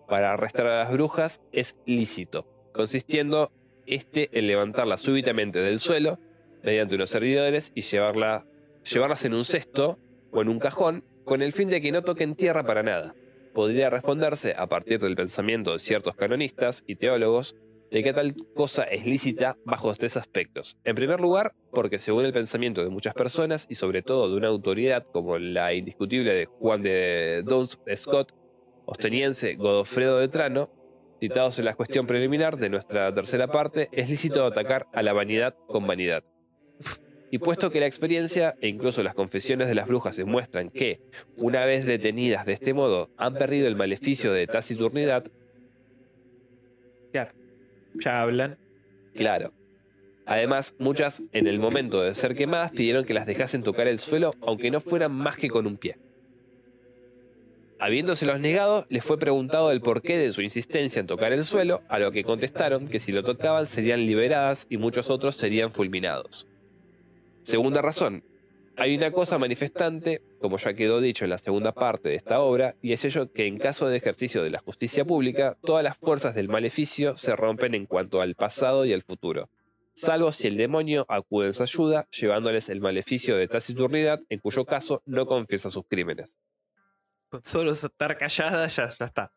para arrestar a las brujas es lícito, consistiendo este en levantarlas súbitamente del suelo mediante unos servidores y llevarla, llevarlas en un cesto o en un cajón con el fin de que no toquen tierra para nada. Podría responderse, a partir del pensamiento de ciertos canonistas y teólogos, de que tal cosa es lícita bajo tres aspectos. En primer lugar, porque según el pensamiento de muchas personas y sobre todo de una autoridad como la indiscutible de Juan de Downes Scott, osteniense Godofredo de Trano, citados en la cuestión preliminar de nuestra tercera parte, es lícito atacar a la vanidad con vanidad. Y puesto que la experiencia e incluso las confesiones de las brujas demuestran que, una vez detenidas de este modo, han perdido el maleficio de taciturnidad, Ya, hablan. claro. Además, muchas, en el momento de ser quemadas, pidieron que las dejasen tocar el suelo, aunque no fueran más que con un pie. Habiéndoselos negado, les fue preguntado el porqué de su insistencia en tocar el suelo, a lo que contestaron que si lo tocaban serían liberadas y muchos otros serían fulminados. Segunda razón. Hay una cosa manifestante, como ya quedó dicho en la segunda parte de esta obra, y es ello que en caso de ejercicio de la justicia pública, todas las fuerzas del maleficio se rompen en cuanto al pasado y al futuro, salvo si el demonio acude en su ayuda, llevándoles el maleficio de taciturnidad, en cuyo caso no confiesa sus crímenes. Con solo estar callada ya, ya está.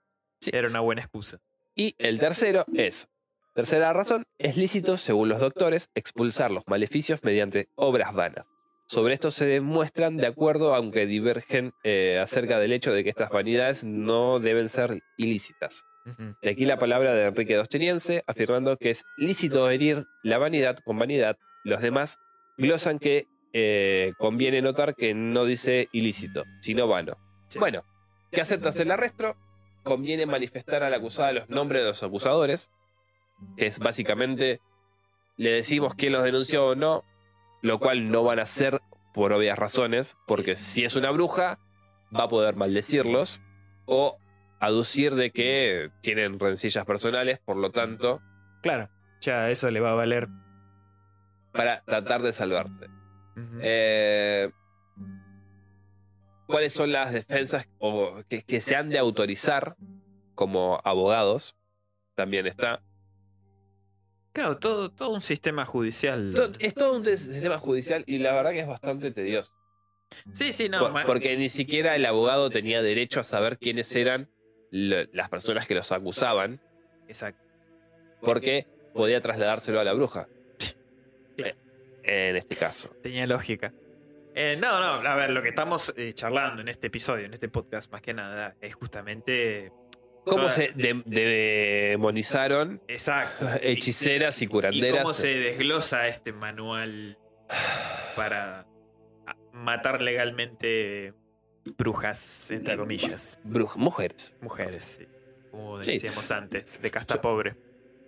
Era una buena excusa. Y el tercero es, tercera razón, es lícito, según los doctores, expulsar los maleficios mediante obras vanas. Sobre esto se demuestran de acuerdo, aunque divergen eh, acerca del hecho de que estas vanidades no deben ser ilícitas. De aquí la palabra de Enrique Dosteniense, afirmando que es lícito herir la vanidad con vanidad. Los demás glosan que eh, conviene notar que no dice ilícito, sino vano. Sí. Bueno, que aceptas el arresto, conviene manifestar al acusado los nombres de los acusadores, que es básicamente, le decimos quién los denunció o no, lo cual no van a hacer por obvias razones, porque si es una bruja, va a poder maldecirlos o aducir de que tienen rencillas personales, por lo tanto, Claro, ya eso le va a valer. para tratar de salvarse. Eh, ¿Cuáles son las defensas o que, que se han de autorizar como abogados? También está. Claro, todo, todo un sistema judicial. Es todo un sistema judicial y la verdad que es bastante tedioso. Sí, sí, no. Por- porque ni siquiera el abogado tenía derecho a saber quiénes eran lo- las personas que los acusaban, Exacto. porque podía trasladárselo a la bruja. Claro. En este caso. Tenía lógica. Eh, no, no, a ver, lo que estamos eh, charlando en este episodio, en este podcast, más que nada, es justamente. ¿Cómo Toda- se de- demonizaron Exacto. (laughs) hechiceras y Y curanderas? cómo se desglosa este manual para matar legalmente brujas, entre comillas. Brujas, mujeres. Mujeres, sí. Como Sí. decíamos antes, de casta Yo- pobre.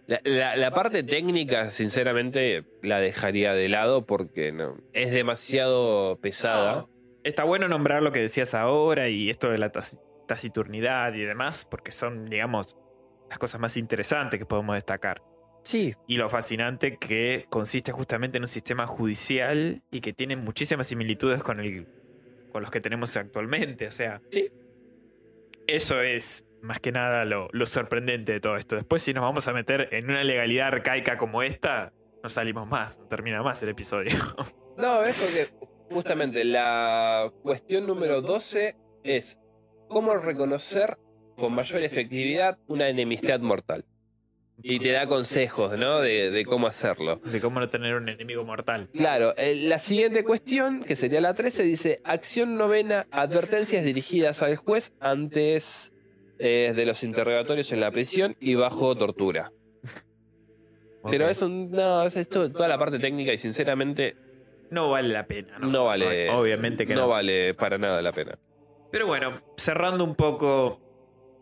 La, la- la parte técnica, sinceramente, la dejaría de lado porque no, es demasiado pesada. No, Está bueno nombrar lo que decías ahora y esto de la taciturnidad y demás, porque son, digamos, las cosas más interesantes que podemos destacar. Sí, Y lo fascinante que consiste justamente en un sistema judicial y que tiene muchísimas similitudes con el con los que tenemos actualmente. O sea, Sí. eso es más que nada lo, lo sorprendente de todo esto. Después, si nos vamos a meter en una legalidad arcaica como esta, no salimos más, no termina más el episodio. No, es porque justamente la cuestión número 12 es cómo reconocer con mayor efectividad una enemistad mortal. Y te da consejos, ¿no? De, de cómo hacerlo. De cómo no tener un enemigo mortal. Claro, la siguiente cuestión, que sería la 13, dice, acción novena, advertencias dirigidas al juez antes eh, de los interrogatorios en la prisión y bajo tortura. Pero Ok. es un... No, es esto, toda la parte técnica y sinceramente No vale la pena, ¿no? no vale... Obviamente que no. no vale para nada la pena. Pero bueno, cerrando un poco,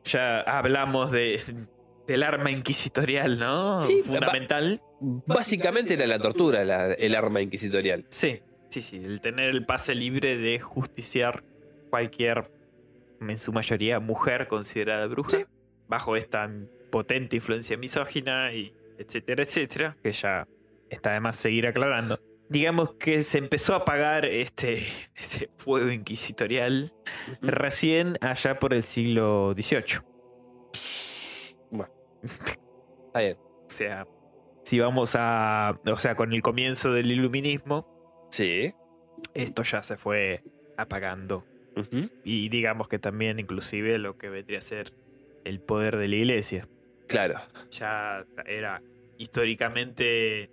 ya hablamos de, del arma inquisitorial, ¿no? Sí, Fundamental. Básicamente era la tortura la- el arma inquisitorial. Sí, sí, sí. El tener el pase libre de justiciar cualquier, en su mayoría, mujer considerada bruja, Sí. bajo esta potente influencia misógina y etcétera, etcétera, que ya está de más seguir aclarando. Digamos que se empezó a apagar este, este fuego inquisitorial recién allá por el siglo XVIII. (laughs) Está bien. O sea, si vamos a. O sea, con el comienzo del iluminismo, Sí. esto ya se fue apagando. Y digamos que también, inclusive, lo que vendría a ser el poder de la iglesia. Claro. Ya era históricamente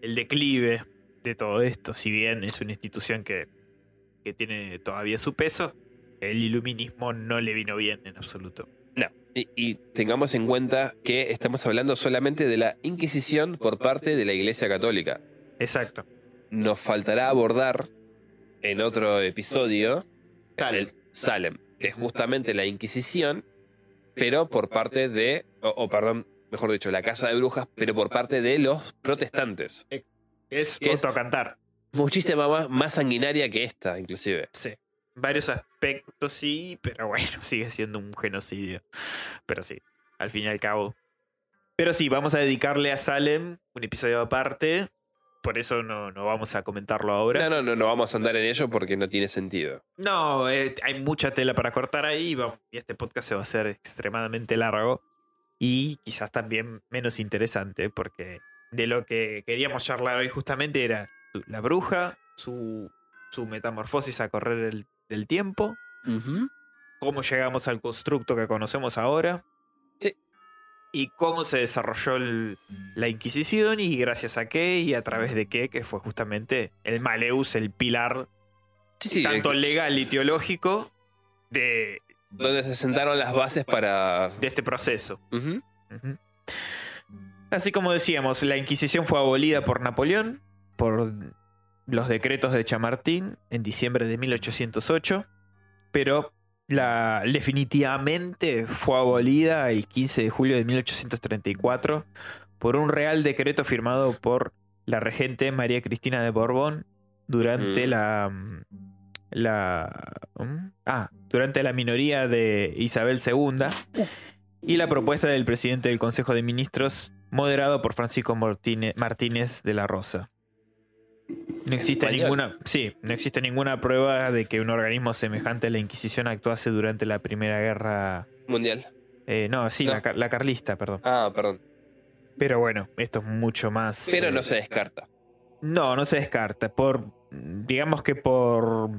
el declive de todo esto, si bien es una institución que, que tiene todavía su peso, el iluminismo no le vino bien en absoluto. No. Y, y tengamos en cuenta que estamos hablando solamente de la Inquisición por parte de la Iglesia Católica. Exacto. Nos faltará abordar en otro episodio el Salem, que es justamente la Inquisición, pero por parte de, o, o perdón, mejor dicho, la Casa de Brujas, pero por parte de los protestantes. Es ¿Qué es? otro cantar. Muchísima más, más sanguinaria que esta, inclusive. Sí. Varios aspectos sí, pero bueno, (laughs) sigue siendo un genocidio. Pero sí, al fin y al cabo. Pero sí, vamos a dedicarle a Salem un episodio aparte. Por eso no, no vamos a comentarlo ahora. No, no, no, no vamos a andar en ello porque no tiene sentido. No, eh, hay mucha tela para cortar ahí y este podcast se va a hacer extremadamente largo y quizás también menos interesante porque de lo que queríamos charlar hoy justamente era la bruja, su, su metamorfosis a correr el, del tiempo, cómo llegamos al constructo que conocemos ahora. Sí. Y cómo se desarrolló el- la Inquisición y gracias a qué y a través de qué, que fue justamente el Maleus, el pilar Sí, sí, tanto legal y teológico de, donde se sentaron las bases para... de este proceso. Así como decíamos, la Inquisición fue abolida por Napoleón, por los decretos de Chamartín en diciembre de 1808, pero la, definitivamente fue abolida el 15 de julio de 1834 por un real decreto firmado por la regente María Cristina de Borbón durante la la ah, durante la minoría de Isabel II y la propuesta del presidente del Consejo de Ministros moderado por Francisco Martínez, Martínez de la Rosa. No existe Español. ninguna, sí, no existe ninguna prueba de que un organismo semejante a la Inquisición actuase durante la Primera Guerra. Mundial. eh, no, sí, No. La, car- la carlista, perdón. Ah, perdón. Pero bueno, esto es mucho más. Pero eh, no se descarta. No, no se descarta. Por. Digamos que por.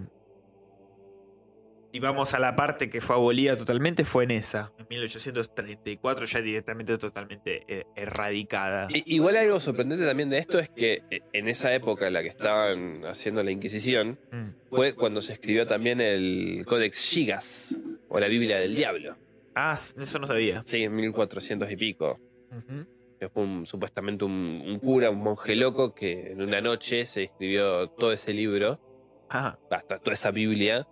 Si vamos a la parte que fue abolida totalmente, fue en esa. En 1834 ya directamente totalmente eh, erradicada. Igual algo sorprendente también de esto es que eh, en esa época en la que estaban haciendo la Inquisición Mm. fue cuando se escribió también el Codex Gigas o la Biblia del Diablo. Ah, eso no sabía. Sí, en 1400 y pico. Que fue un- supuestamente un, un cura, un monje loco que en una noche se escribió todo ese libro, Ah, hasta toda esa Biblia,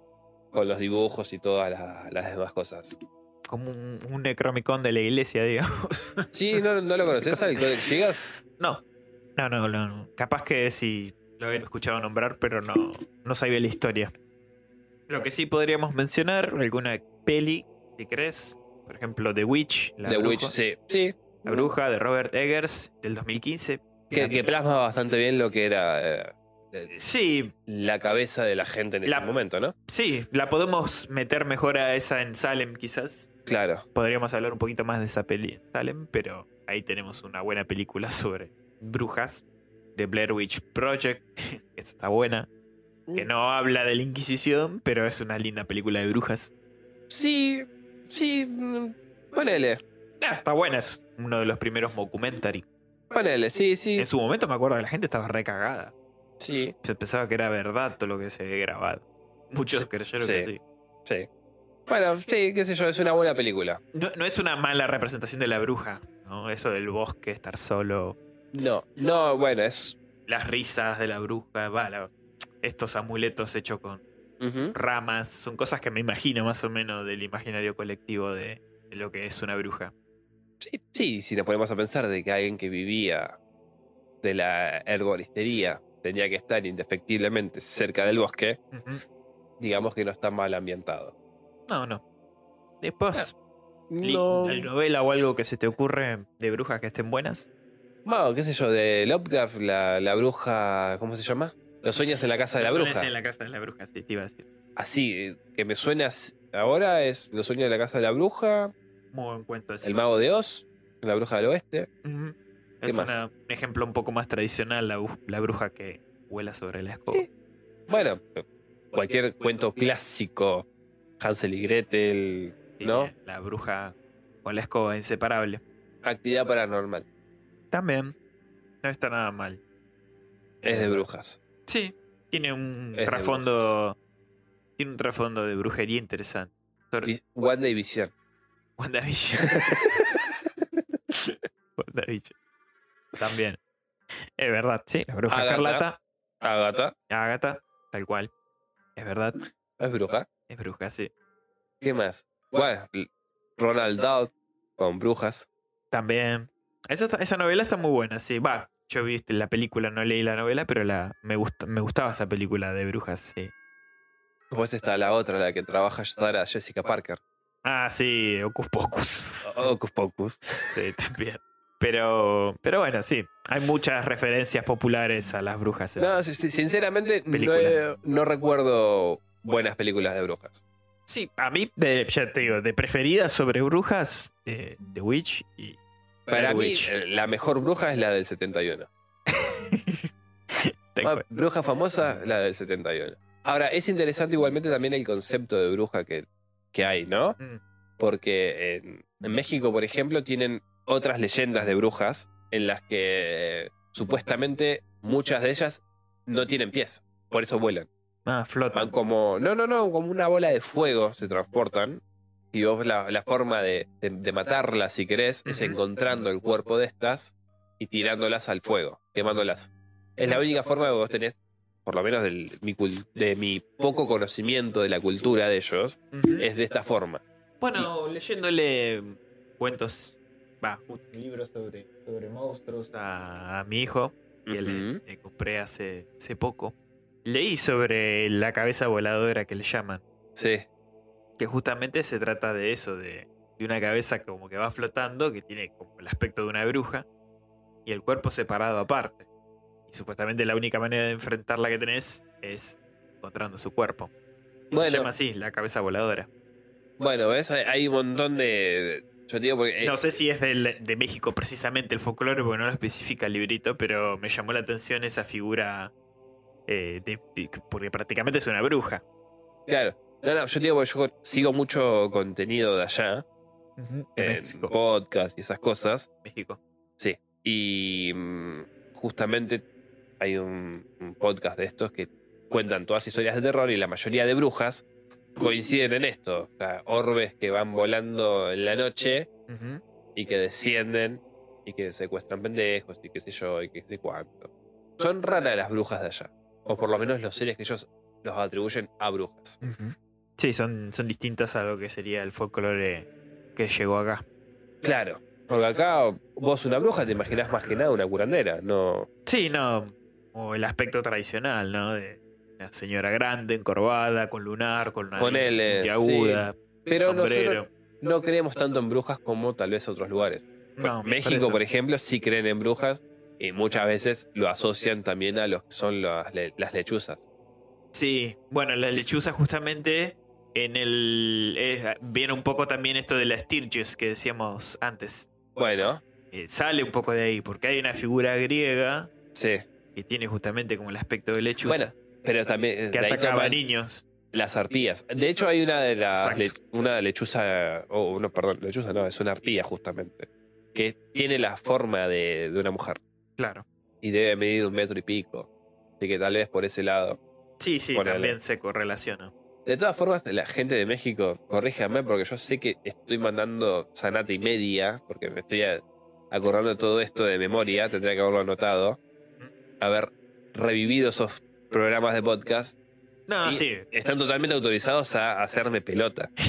con los dibujos y todas la- las demás cosas. como un, un Necromicon de la iglesia, digamos. (laughs) Sí, ¿no, no lo conoces al Codex Gigas? No. No, no, no, no. Capaz que sí lo habían escuchado nombrar, pero no, no sabía la historia. Lo que sí podríamos mencionar, alguna peli, si crees. Por ejemplo, The Witch. La The bruja, Witch, sí. Sí, La bruja de Robert Eggers del 2015. que, que plasma bastante bien lo que era eh, Sí, la cabeza de la gente en ese momento, ¿no? sí, la podemos meter mejor a esa en Salem quizás. Claro. Podríamos hablar un poquito más de esa peli en Salem, pero ahí tenemos una buena película (laughs) sobre brujas. The Blair Witch Project, (laughs) esa está buena. Que no habla de la Inquisición, pero es una linda película de brujas. Sí, sí, mm, ponele, Ah, está buena, es uno de los primeros mockumentary. ponele, sí, sí, En su momento me acuerdo que la gente estaba recagada. Sí, Se pensaba que era verdad todo lo que se había grabado. Muchos Sí, creyeron sí. que sí. sí. Bueno, sí, qué sé yo, es una buena película. No, no es una mala representación de la bruja, ¿no? Eso del bosque, estar solo, No, no, bueno, es... las risas de la bruja, va, la- estos amuletos hechos con ramas, son cosas que me imagino más o menos del imaginario colectivo de, de lo que es una bruja. Sí, sí, si nos ponemos a pensar de que alguien que vivía de la herboristería tenía que estar indefectiblemente cerca del bosque, digamos que no está mal ambientado. No, no. Después, li- No, ¿la novela o algo que se te ocurre de brujas que estén buenas? bueno, qué sé yo, de Lovecraft, la, la bruja, ¿cómo se llama? Los sueños en la casa de la Los sueños bruja. En la casa de la bruja, sí, te iba a decir. Así, eh, que me suena ahora es Los sueños de la casa de la bruja, Muy buen cuento ese. El mago de Oz, La bruja del oeste. Ujú. ¿Qué Es más? una- un ejemplo un poco más tradicional, la, la bruja que vuela sobre la escoba. Sí. Bueno, cualquier cuento clásico, Hansel y Gretel, Sí, ¿no? La bruja con la escoba inseparable. Actividad paranormal. También. No está nada mal. Es de brujas. Sí. Tiene un Es de trasfondo. Tiene un trasfondo de brujería interesante. Sobre Wanda y Visión. WandaVision. (laughs) WandaVision. (laughs) (laughs) También. Es verdad, sí. La bruja escarlata. Agatha. Agatha. Tal cual. Es verdad. Es bruja. Es bruja, sí. ¿Qué más? Bueno, Ronald Dahl con brujas. También. Esa, esa novela está muy buena, sí. Va, yo vi la película, no leí la novela, pero la, me, gust- me gustaba esa película de brujas, sí. Después está la otra, la que trabaja Sarah Jessica Parker. Ah, sí, Ocus Pocus. Ocus Pocus. Sí, también. Pero, pero bueno, sí. Hay muchas referencias populares a las brujas. No, sinceramente no, he- no recuerdo buenas películas de brujas. Sí, a mí, de, ya te digo, de preferidas sobre brujas, eh, The Witch y. Para mí, Witch. eh, la mejor bruja es la del 71. (laughs) Tal Ah, bruja famosa, la del 71. Ahora, es interesante igualmente también el concepto de bruja que, que hay, ¿no? Mm. Porque en, en México, por ejemplo, tienen otras leyendas de brujas en las que eh, supuestamente muchas de ellas no tienen pies, por eso vuelan. Ah, flota. Van como, no, no, no, como una bola de fuego se transportan. Y vos la, la forma de, de, de matarlas, si querés, es encontrando el cuerpo de estas y tirándolas al fuego, quemándolas. Es la única forma que vos tenés, por lo menos del- mi de mi poco conocimiento de la cultura de ellos, es de esta forma. Bueno, leyéndole cuentos, va, un libro sobre, sobre monstruos a, a mi hijo, que le, compré hace, hace poco. Leí sobre la cabeza voladora que le llaman, Sí, que justamente se trata de eso, de, de una cabeza como que va flotando, que tiene como el aspecto de una bruja, y el cuerpo separado aparte. Y supuestamente la única manera de enfrentarla que tenés es encontrando su cuerpo. Y Bueno. se llama así, la cabeza voladora. bueno, ¿ves? Hay un montón de... de- yo te digo porque... eh, No sé si es del- de México precisamente el folclore, porque no lo especifica el librito, pero me llamó la atención esa figura eh, de- porque prácticamente es una bruja. Claro. No, no, yo digo porque yo sigo mucho contenido de allá, México. podcast y esas cosas. México. Y mm, justamente hay un, un podcast de estos que cuentan todas historias de terror y la mayoría de brujas coinciden en esto. O sea, orbes que van volando en la noche y que descienden y que secuestran pendejos y qué sé yo y qué sé cuánto. Son raras las brujas de allá. O por lo menos los seres que ellos los atribuyen a brujas. Sí, son, son distintas a lo que sería el folclore que llegó acá. Claro. Porque acá vos una bruja te imaginás más que nada una curandera, no. Sí, no. O el aspecto tradicional, ¿no? De una señora grande, encorvada, con lunar, con una Ponele, puntiaguda, Pero sombrero. nosotros no creemos tanto en brujas como tal vez otros lugares. No, México, por ejemplo, sí creen en brujas y muchas veces lo asocian también a los que son las, le- las lechuzas. Sí, bueno, la lechuza justamente en el... eh, viene un poco también esto de la Stirges que decíamos antes. Bueno, Eh, sale un poco de ahí, porque hay una figura griega sí. que tiene justamente como el aspecto de lechuza. Bueno, pero también que de ahí atacaba a toman niños. las arpías. De hecho, hay una de las le- una lechuza, o no, perdón, lechuza no, es una arpía justamente, que tiene la forma de, de una mujer Claro. y debe medir un metro y pico. Así que tal vez por ese lado. Sí, sí, Ponele. también se correlaciona. De todas formas, la gente de México, corríjame, porque yo sé que estoy mandando sanata y media, porque me estoy acordando de todo esto de memoria, tendría que haberlo anotado. Haber revivido esos programas de podcast. No, Y- sí. Están totalmente autorizados a hacerme pelota. (laughs)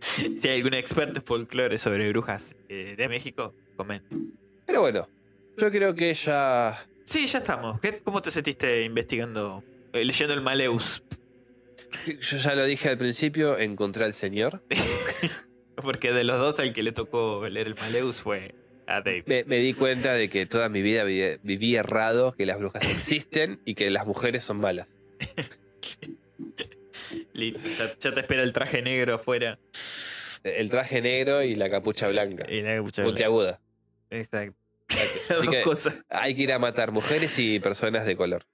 Si hay algún experto en folclore sobre brujas eh, de México, comenta. Pero bueno, yo creo que ya. Sí, ya estamos. ¿Qué- ¿Cómo te sentiste investigando, eh, leyendo el Maleus? Yo ya lo dije al principio, encontré al señor. (laughs) Porque de los dos, al que le tocó leer el Maleus fue a Dave. Me, me di cuenta de que toda mi vida viví, viví errado, que las brujas existen y que las mujeres son malas. (laughs) Listo, ya, ya te espera el traje negro afuera. El traje negro y la capucha blanca. Y la capucha Puntiaguda. Exacto. (laughs) Así que cosas. hay que ir a matar mujeres y personas de color.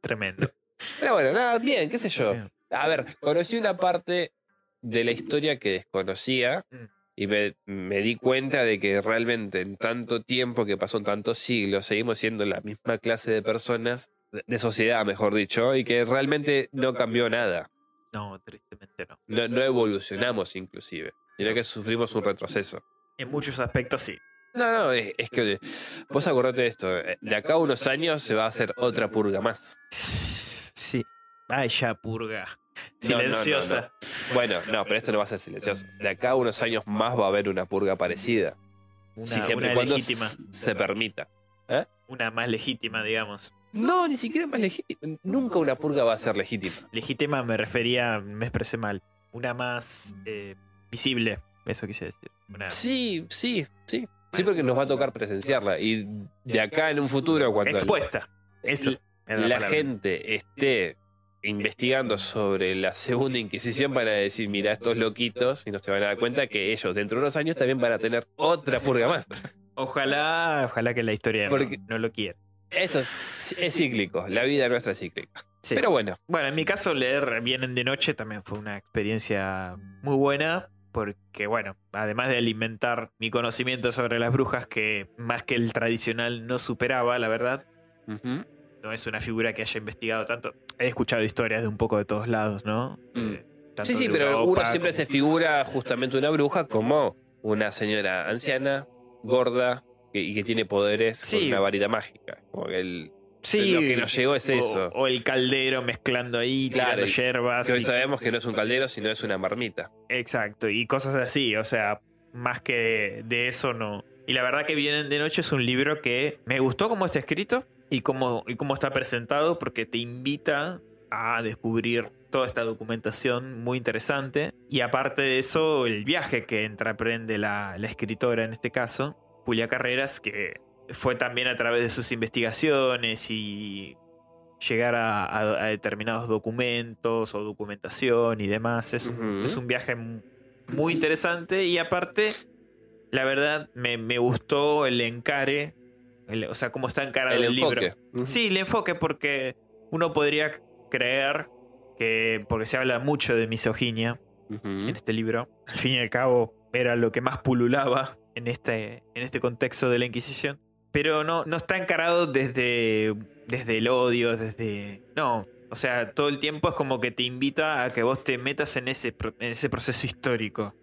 Tremendo. Pero bueno, nada, bien, qué sé yo. A ver, conocí una parte de la historia que desconocía, Mm. Y me, me di cuenta de que realmente en tanto tiempo que pasó, en tantos siglos, seguimos siendo la misma clase de personas, de, de sociedad, mejor dicho, y que realmente no cambió nada. No, tristemente no. No, no evolucionamos inclusive, sino que sufrimos un retroceso. En muchos aspectos sí. No, no, es, es que vos acordate de esto, eh, de acá a unos años se va a hacer otra purga más. Sí. Ay, ya, purga. No, no, no, Silenciosa. no. Bueno, no, pero esto no va a ser silencioso. De acá a unos años más va a haber una purga parecida. Una, si siempre una y cuando legítima. se permita. Una más legítima, digamos. No, ni siquiera más legítima. Nunca una purga va a ser legítima. Legítima me refería, me expresé mal. Una más eh, visible. Eso quise decir. Una, Sí, sí, sí. Sí, porque nos va a tocar presenciarla. Y de acá en un futuro, cuando expuesta. Es la, gente esté investigando sobre la segunda Inquisición van a decir, mira, estos loquitos, y no se van a dar cuenta que ellos dentro de unos años también van a tener otra purga más. Ojalá, ojalá que la historia no- Porque- no, lo quiera. Esto es, es cíclico, la vida nuestra es cíclica. Sí. Pero bueno, Bueno, en mi caso, leer Vienen de Noche también fue una experiencia muy buena, porque, bueno, además de alimentar mi conocimiento sobre las brujas, que más que el tradicional no superaba, la verdad, no es una figura que haya investigado tanto. He escuchado historias de un poco de todos lados, ¿no? Mm. Eh, tanto sí, sí, de pero Europa uno siempre como- se figura justamente una bruja como una señora anciana, gorda, que- y que tiene poderes con Sí. una varita mágica. Como que el- Sí, lo que nos llegó es o- eso. O, el caldero mezclando ahí, Claro, tirando y- hierbas. que hoy y- sabemos que no es un caldero, sino es una marmita. Exacto, y cosas así, o sea, más que de eso no. Y la verdad que Vienen de Noche es un libro que me gustó cómo está escrito y cómo, y cómo está presentado porque te invita a descubrir toda esta documentación muy interesante. Y aparte de eso, el viaje que entreprende la, la escritora en este caso, Julia Carreras, que fue también a través de sus investigaciones y llegar a, a- a determinados documentos o documentación y demás. Es, un viaje muy interesante y aparte, la verdad, me, me gustó el encare, el- o sea, cómo está encarado el, El enfoque. libro. Sí, el enfoque, porque uno podría creer que, porque se habla mucho de misoginia en este libro, al fin y al cabo era lo que más pululaba en este, en este contexto de la Inquisición. Pero no, no está encarado desde, desde el odio, desde... No, o sea, todo el tiempo es como que te invita a que vos te metas en ese, en ese proceso histórico.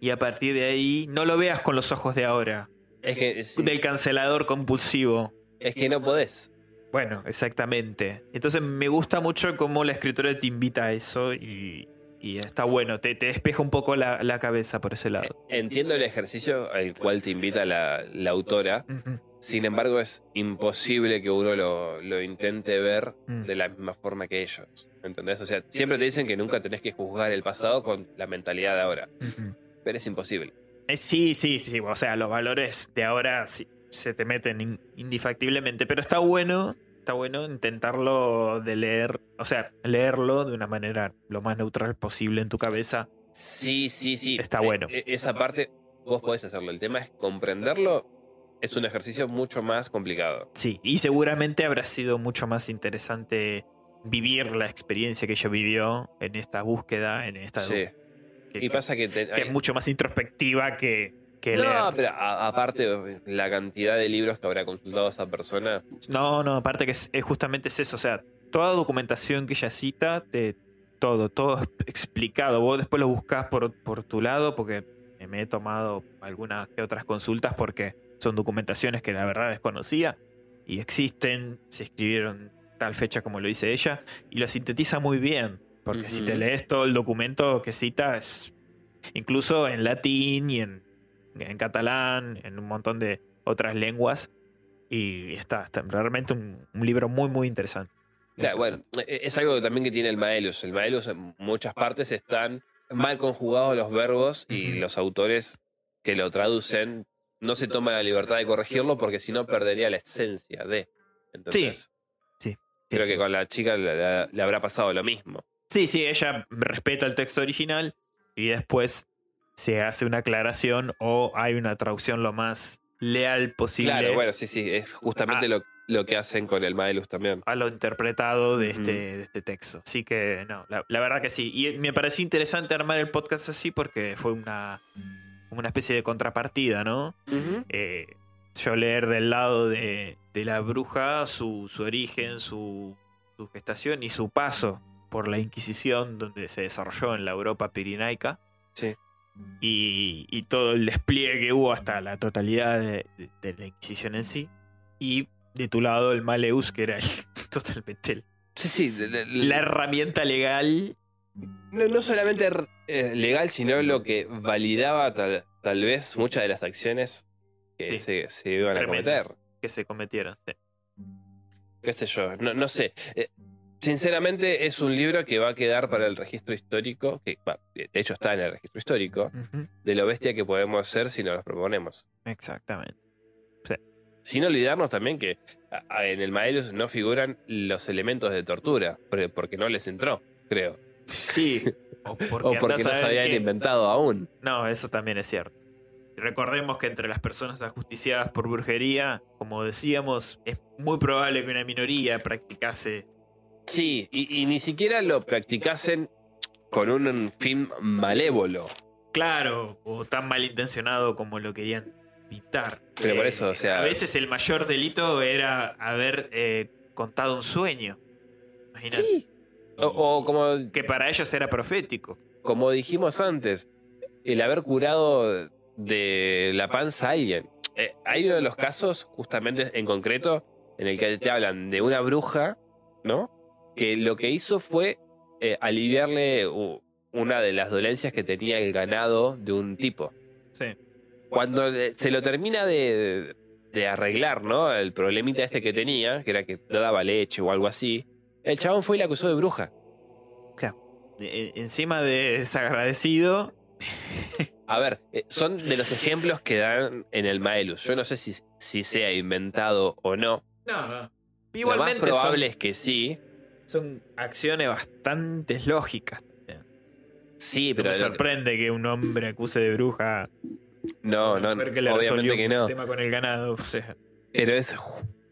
Y a partir de ahí no lo veas con los ojos de ahora, Es que, del cancelador compulsivo. es que no podés. Bueno, exactamente. Entonces me gusta mucho cómo la escritora te invita a eso y, y está bueno, te, te despeja un poco la, la cabeza por ese lado. Entiendo el ejercicio al cual te invita la, la autora. Ujú. Sin embargo, es imposible que uno lo, lo intente ver Mm. de la misma forma que ellos. ¿Entendés? O sea, siempre te dicen que nunca tenés que juzgar el pasado con la mentalidad de ahora. Ujú. Pero es imposible. Eh, sí, sí, sí. O sea, los valores de ahora sí, se te meten in- indefactiblemente. Pero está bueno, está bueno intentarlo de leer, o sea, leerlo de una manera lo más neutral posible en tu cabeza. Sí, sí, sí. Está bueno. eh, Esa parte vos podés hacerlo. El tema es comprenderlo. Es un ejercicio mucho más complicado. Sí, y seguramente habrá sido mucho más interesante vivir la experiencia que ella vivió en esta búsqueda, en esta Sí. Que, Y pasa que... te- que es mucho más introspectiva que, que no, leer. pero a- aparte, la cantidad de libros que habrá consultado esa persona. No, no, aparte que es, es justamente es eso, o sea, toda documentación que ella cita, de todo, todo explicado. Vos después lo buscás por, por tu lado, porque me he tomado algunas que otras consultas porque son documentaciones que la verdad desconocía y existen, se escribieron tal fecha como lo dice ella, y lo sintetiza muy bien, porque si te lees todo el documento que cita, es incluso en latín y en, en catalán, en un montón de otras lenguas, y está, está realmente un, un libro muy, muy interesante. Claro, bueno, es algo también que tiene el Maelus. El Maelus en muchas partes están mal conjugados los verbos y los autores que lo traducen no se toman la libertad de corregirlo porque si no perdería la esencia de. Entonces, Sí, creo sí. que con la chica le habrá pasado lo mismo. Sí, sí, ella respeta el texto original y después se hace una aclaración o hay una traducción lo más leal posible Claro, bueno, sí, sí, es justamente lo, lo que hacen con el Maelus también. a lo interpretado de, este, de este texto. Así que no, la, la verdad que sí. Y me pareció interesante armar el podcast así porque fue una, una especie de contrapartida, ¿no? Eh, yo leer del lado de, de la bruja su, su origen, su, su gestación y su paso por la Inquisición, donde se desarrolló en la Europa pirinaica. Sí. Y, y todo el despliegue que hubo hasta la totalidad de, de- de la Inquisición en sí. Y de tu lado el Maleus, que era el- (laughs) totalmente el- Sí, sí. de- la herramienta legal. No, no solamente eh, legal, sino lo que validaba tal, tal vez muchas de las acciones que Sí. se, se iban a cometer. Que se cometieron. sí. qué sé yo, no, no sé. Eh, sinceramente es un libro que va a quedar para el registro histórico, que de hecho está en el registro histórico, de lo bestia que podemos ser si nos los proponemos. Exactamente. Sin olvidarnos también que en el Maelus no figuran los elementos de tortura, por- porque no les entró, creo. Sí. (laughs) O porque, O porque no se habían inventado aún. No, eso también es cierto. Y Recordemos que entre las personas ajusticiadas por brujería, como decíamos, es muy probable que una minoría practicase. Sí, y, y ni siquiera lo practicasen con un fin malévolo. Claro, o tan malintencionado como lo querían pintar. Pero por eso, o sea- A veces el mayor delito era haber eh, contado un sueño. Imagínate. Sí. O, o como, Que para ellos era profético. como dijimos antes, el haber curado de la panza a alguien. Eh, hay uno de los casos, justamente en concreto, en el que te hablan de una bruja, ¿no? Que lo que hizo fue eh, aliviarle una de las dolencias que tenía el ganado de un tipo. Sí. Cuando eh, se lo termina de, de arreglar, ¿no? El problemita este que tenía, que era que no daba leche o algo así, el chabón fue y la acusó de bruja. E- encima de desagradecido. A ver, eh, son de los ejemplos que dan en el Maelus. Yo no sé si, si sea inventado o no. No, no. Lo más Igualmente probable son- es que sí. Son acciones bastante lógicas. Sí, No pero me sorprende que un hombre acuse de bruja. no, no, que le obviamente que no. tema con el ganado. O sea, Pero es,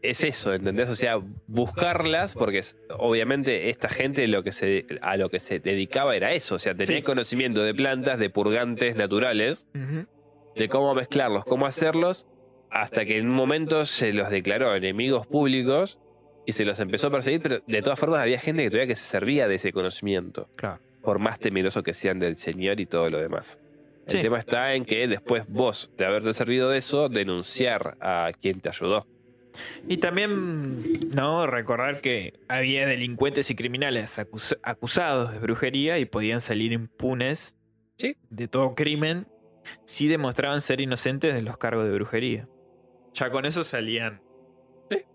es eso, ¿entendés? O sea, buscarlas, porque es- obviamente esta gente lo que se, a lo que se dedicaba era eso. O sea, tenía Sí. conocimiento de plantas, de purgantes naturales, de cómo mezclarlos, cómo hacerlos, hasta que en un momento se los declaró enemigos públicos y se los empezó a perseguir, pero de todas formas había gente que todavía que se servía de ese conocimiento, claro. por más temeroso que sean del Señor y todo lo demás. El tema está en que después vos, de haberte servido de eso, denunciar a quien te ayudó. Y también, no, recordar que había delincuentes y criminales acus- acusados de brujería y podían salir impunes Sí. de todo crimen si demostraban ser inocentes de los cargos de brujería. Ya con eso salían. Sí.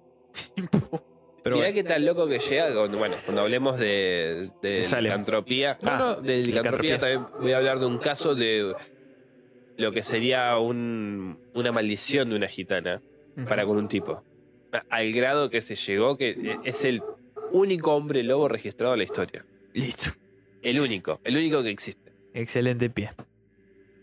(laughs) Pero Mirá bueno, qué tan loco que llega, cuando, bueno, cuando hablemos de, de Salem. licantropía. No, Ah, no, de licantropía licantropía. también voy a hablar de un caso de lo que sería un- una maldición de una gitana. para con un tipo. Al grado que se llegó que es el único hombre lobo registrado en la historia. listo. El único, el único que existe. Excelente pie.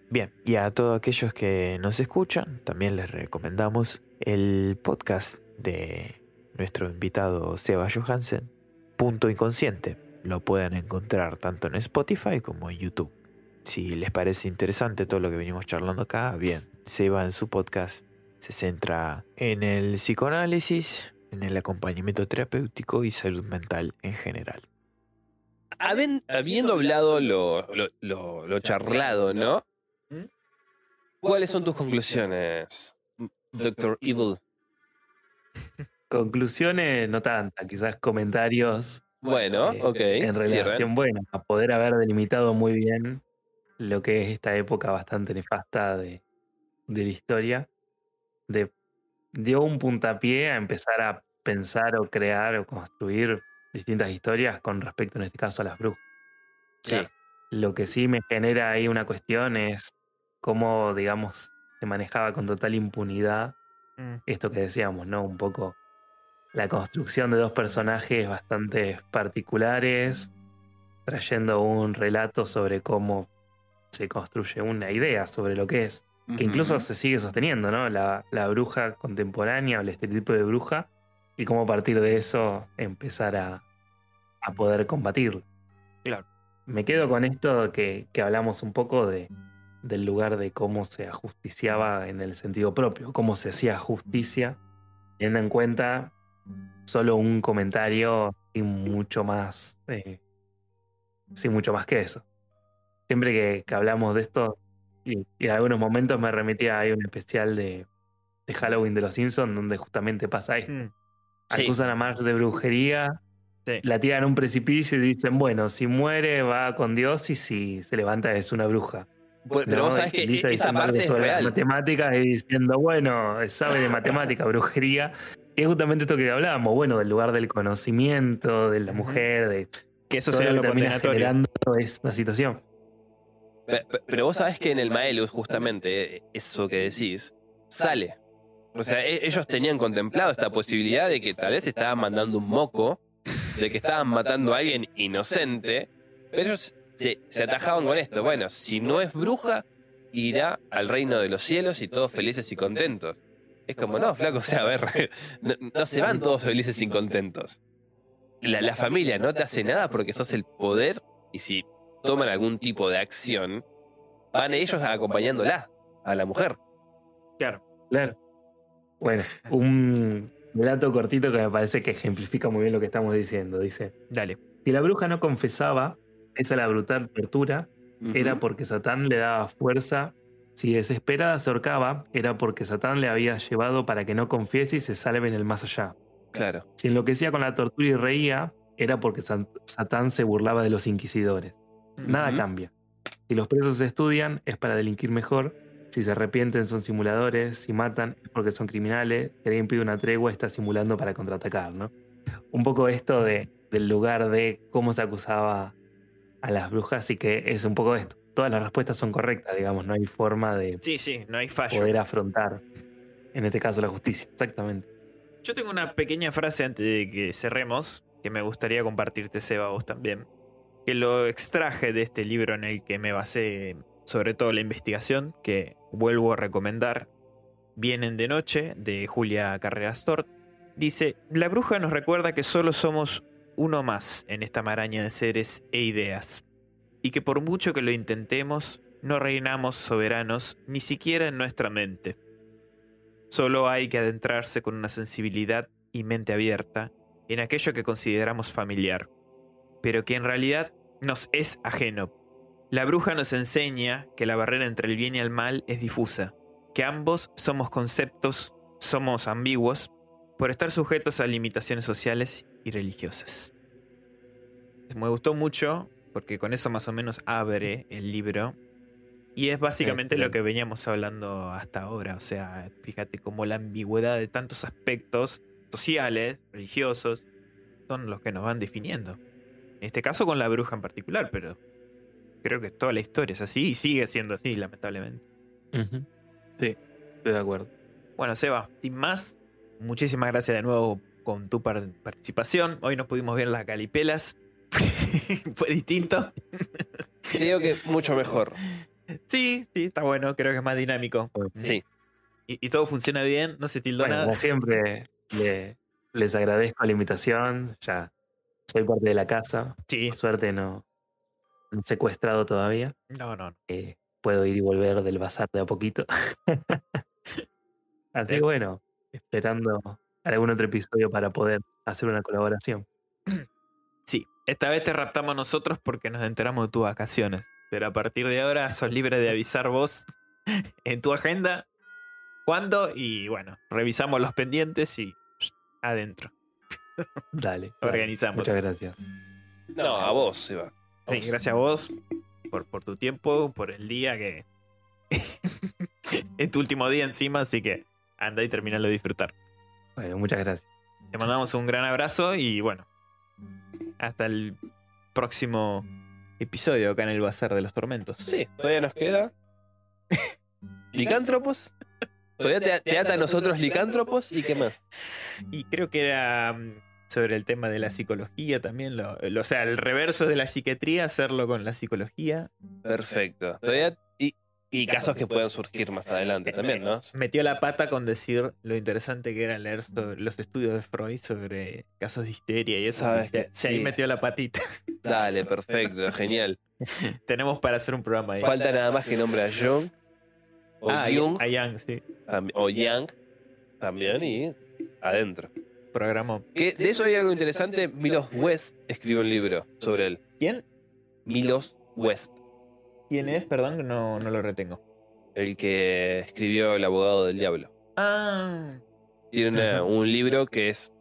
Bien, y a todos aquellos que nos escuchan, también les recomendamos el podcast de nuestro invitado Seba Johansen, Punto Inconsciente. Lo pueden encontrar tanto en Spotify como en YouTube. Si les parece interesante todo lo que venimos charlando acá, bien, Seba en su podcast se centra en el psicoanálisis, en el acompañamiento terapéutico y salud mental en general. Haben- habiendo hablado lo, lo- lo- lo charlado, ¿no? ¿Cuáles son tus conclusiones, Doctor Evil? (laughs) Conclusiones no tantas, quizás comentarios Bueno, eh, ok. en cierren. relación, bueno, a poder haber delimitado muy bien lo que es esta época bastante nefasta de, de la historia, de, dio un puntapié a empezar a pensar o crear o construir distintas historias con respecto en este caso a las brujas. Sí. Lo que sí me genera ahí una cuestión es cómo, digamos, se manejaba con total impunidad Mm. esto que decíamos, ¿no? Un poco la construcción de dos personajes bastante particulares, trayendo un relato sobre cómo se construye una idea sobre lo que es, que incluso se sigue sosteniendo, ¿no? La, la bruja contemporánea o el estereotipo de bruja, y cómo a partir de eso empezar a, a poder combatirlo. Claro. Me quedo con esto que, que hablamos un poco de, del lugar de cómo se ajusticiaba en el sentido propio, cómo se hacía justicia, teniendo en cuenta solo un comentario y mucho más, eh, sin mucho más que eso. Siempre que, que hablamos de esto, y, y en algunos momentos me remitía a un especial de, de Halloween de los Simpsons donde justamente pasa esto. Mm, Sí. Acusan a Marge de brujería, sí. la tiran a un precipicio y dicen, bueno, si muere va con Dios y si se levanta es una bruja. Bueno, Pero ¿no? vos sabés que Lisa esa parte es sobre real. matemáticas y diciendo, bueno, sabe de matemática, brujería. Y es justamente esto que hablábamos, bueno, del lugar del conocimiento, de la mujer, de Que eso sea lo que termina generando esta situación. Pe- pe- Pero vos sabés que en el Maelus, justamente, eso que decís, sale. O sea, e- ellos tenían contemplado esta posibilidad de que tal vez estaban mandando un moco, de que estaban matando a alguien inocente, pero ellos se, se atajaban con esto. Bueno, si no es bruja, irá al reino de los cielos y todos felices y contentos. Es como, no, flaco, o sea, a ver, (laughs) no, no se van todos felices y contentos. La, la familia no te hace nada porque sos el poder y si toman algún tipo de acción, van ellos acompañándola, a la mujer. Claro. Claro. Bueno, un relato cortito que me parece que ejemplifica muy bien lo que estamos diciendo. Dice, Dale. si la bruja no confesaba, esa la brutal tortura, era porque Satán le daba fuerza. Si desesperada se ahorcaba, era porque Satán le había llevado para que no confiese y se salve en el más allá. Claro. Si enloquecía con la tortura y reía, era porque Satán se burlaba de los inquisidores. Nada cambia. Si los presos estudian, es para delinquir mejor. Si se arrepienten, son simuladores. Si matan, es porque son criminales. Si alguien pide una tregua, está simulando para contraatacar, ¿no? Un poco esto de, del lugar de cómo se acusaba a las brujas y que es un poco esto. Todas las respuestas son correctas, digamos, no hay forma de Sí, sí, no hay fallo. poder afrontar, en este caso, la justicia. Exactamente. Yo tengo una pequeña frase antes de que cerremos que me gustaría compartirte, Seba, vos también. Que lo extraje de este libro en el que me basé sobre todo la investigación, que vuelvo a recomendar. Vienen de noche, de Julia Carreras Tort. Dice, la bruja nos recuerda que solo somos uno más en esta maraña de seres e ideas, y que por mucho que lo intentemos, no reinamos soberanos ni siquiera en nuestra mente. Solo hay que adentrarse con una sensibilidad y mente abierta en aquello que consideramos familiar, pero que en realidad nos es ajeno. La bruja nos enseña que la barrera entre el bien y el mal es difusa, que ambos somos conceptos, somos ambiguos, por estar sujetos a limitaciones sociales y religiosas. Me gustó mucho, porque con eso más o menos abre el libro, y es básicamente lo que veníamos hablando hasta ahora. O sea, fíjate cómo la ambigüedad de tantos aspectos sociales, religiosos, son los que nos van definiendo. En este caso con la bruja en particular, pero creo que toda la historia es así y sigue siendo así, lamentablemente. Sí, estoy de acuerdo. Bueno, Seba, sin más, muchísimas gracias de nuevo con tu par- participación. Hoy nos pudimos ver las galipelas. (laughs) Fue distinto. Creo que mucho mejor. Sí, sí, está bueno, creo que es más dinámico. Sí. Y, y todo funciona bien, no se tildó Bueno, nada. como siempre, le- les agradezco la invitación. Ya soy parte de la casa. Sí, Por suerte no, no he secuestrado todavía. no, no. no. Eh, puedo ir y volver del bazar de a poquito. (laughs) Así que bueno, esperando algún otro episodio para poder hacer una colaboración. (clears throat) Sí, esta vez te raptamos nosotros porque nos enteramos de tus vacaciones. Pero a partir de ahora sos libre de avisar vos (laughs) en tu agenda cuándo y bueno, revisamos los pendientes y adentro. Dale. (laughs) dale. Organizamos. Muchas gracias. No, a vos, Seba. A Sí, vos. gracias a vos por, por tu tiempo, por el día que (laughs) es tu último día encima, así que anda y terminalo de disfrutar. Bueno, muchas gracias. Te mandamos un gran abrazo y bueno, hasta el próximo episodio acá en el Bazar de los Tormentos. Sí, todavía nos queda. (laughs) ¿Licántropos? Todavía te, te ata a nosotros licántropos y qué más. Y creo que era mm, sobre el tema de la psicología también, lo, lo- o sea, el reverso de la psiquiatría, hacerlo con la psicología. Perfecto. Todavía, y, casos que puedan surgir más adelante también, ¿no? Metió la pata con decir lo interesante que era leer sobre los estudios de Freud sobre casos de histeria y eso. Sabes que sí, ahí metió la patita. (laughs) Dale, perfecto, genial. (laughs) Tenemos para hacer un programa ahí. Falta nada más que nombre a Jung. O ah, Jung, a Young, sí. o Yang también y adentro. Programó. Que de eso hay algo interesante. Milos West escribió un libro sobre él. ¿Quién? Milos West, ¿Quién es? Perdón, que no, no lo retengo. el que escribió El abogado del diablo. Ah. Tiene una- un libro que es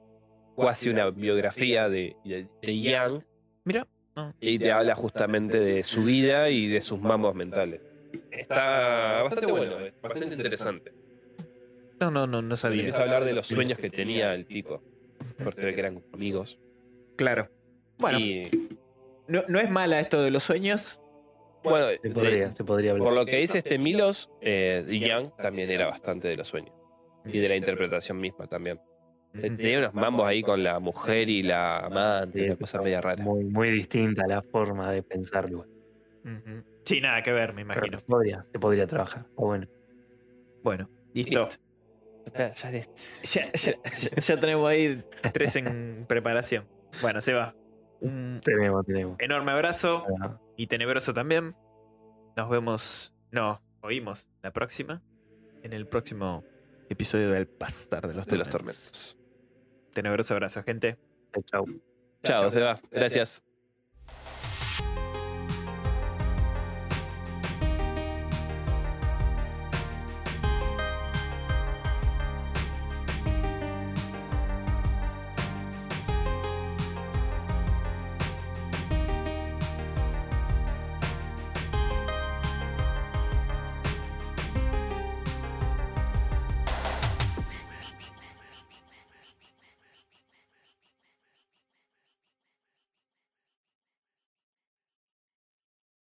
casi una biografía de, de, de Yang Mira. no. y te habla justamente de su vida y de sus mambos mentales. Está bastante bueno, eh, bastante interesante. No, no, no, no sabía. Empieza a hablar de los sueños que tenía el tipo. Por se ve que eran amigos. Claro. Bueno, Y no, no es mala esto de los sueños. Bueno, Se de- podría, se podría hablar. por lo que dice este Milos, eh, Yang también era bastante de los sueños. Y de la interpretación misma también. Tenía unos mambos ahí con la mujer y la amante, Sí, una cosa media rara. Muy, muy distinta la forma de pensarlo. Sí, nada que ver, me imagino. se podría, se podría trabajar. O bueno, Bueno, listo. Listo. Ya- ya de- Ya, ya- ya- ya tenemos ahí tres en preparación. Bueno, se va. Un tenemos, tenemos. enorme abrazo y tenebroso también. Nos vemos, no, oímos la próxima, en el próximo episodio del Pastar de los de los Tormentos. tormentos. Tenebroso abrazo, gente. Chau. Chao, se va. Gracias.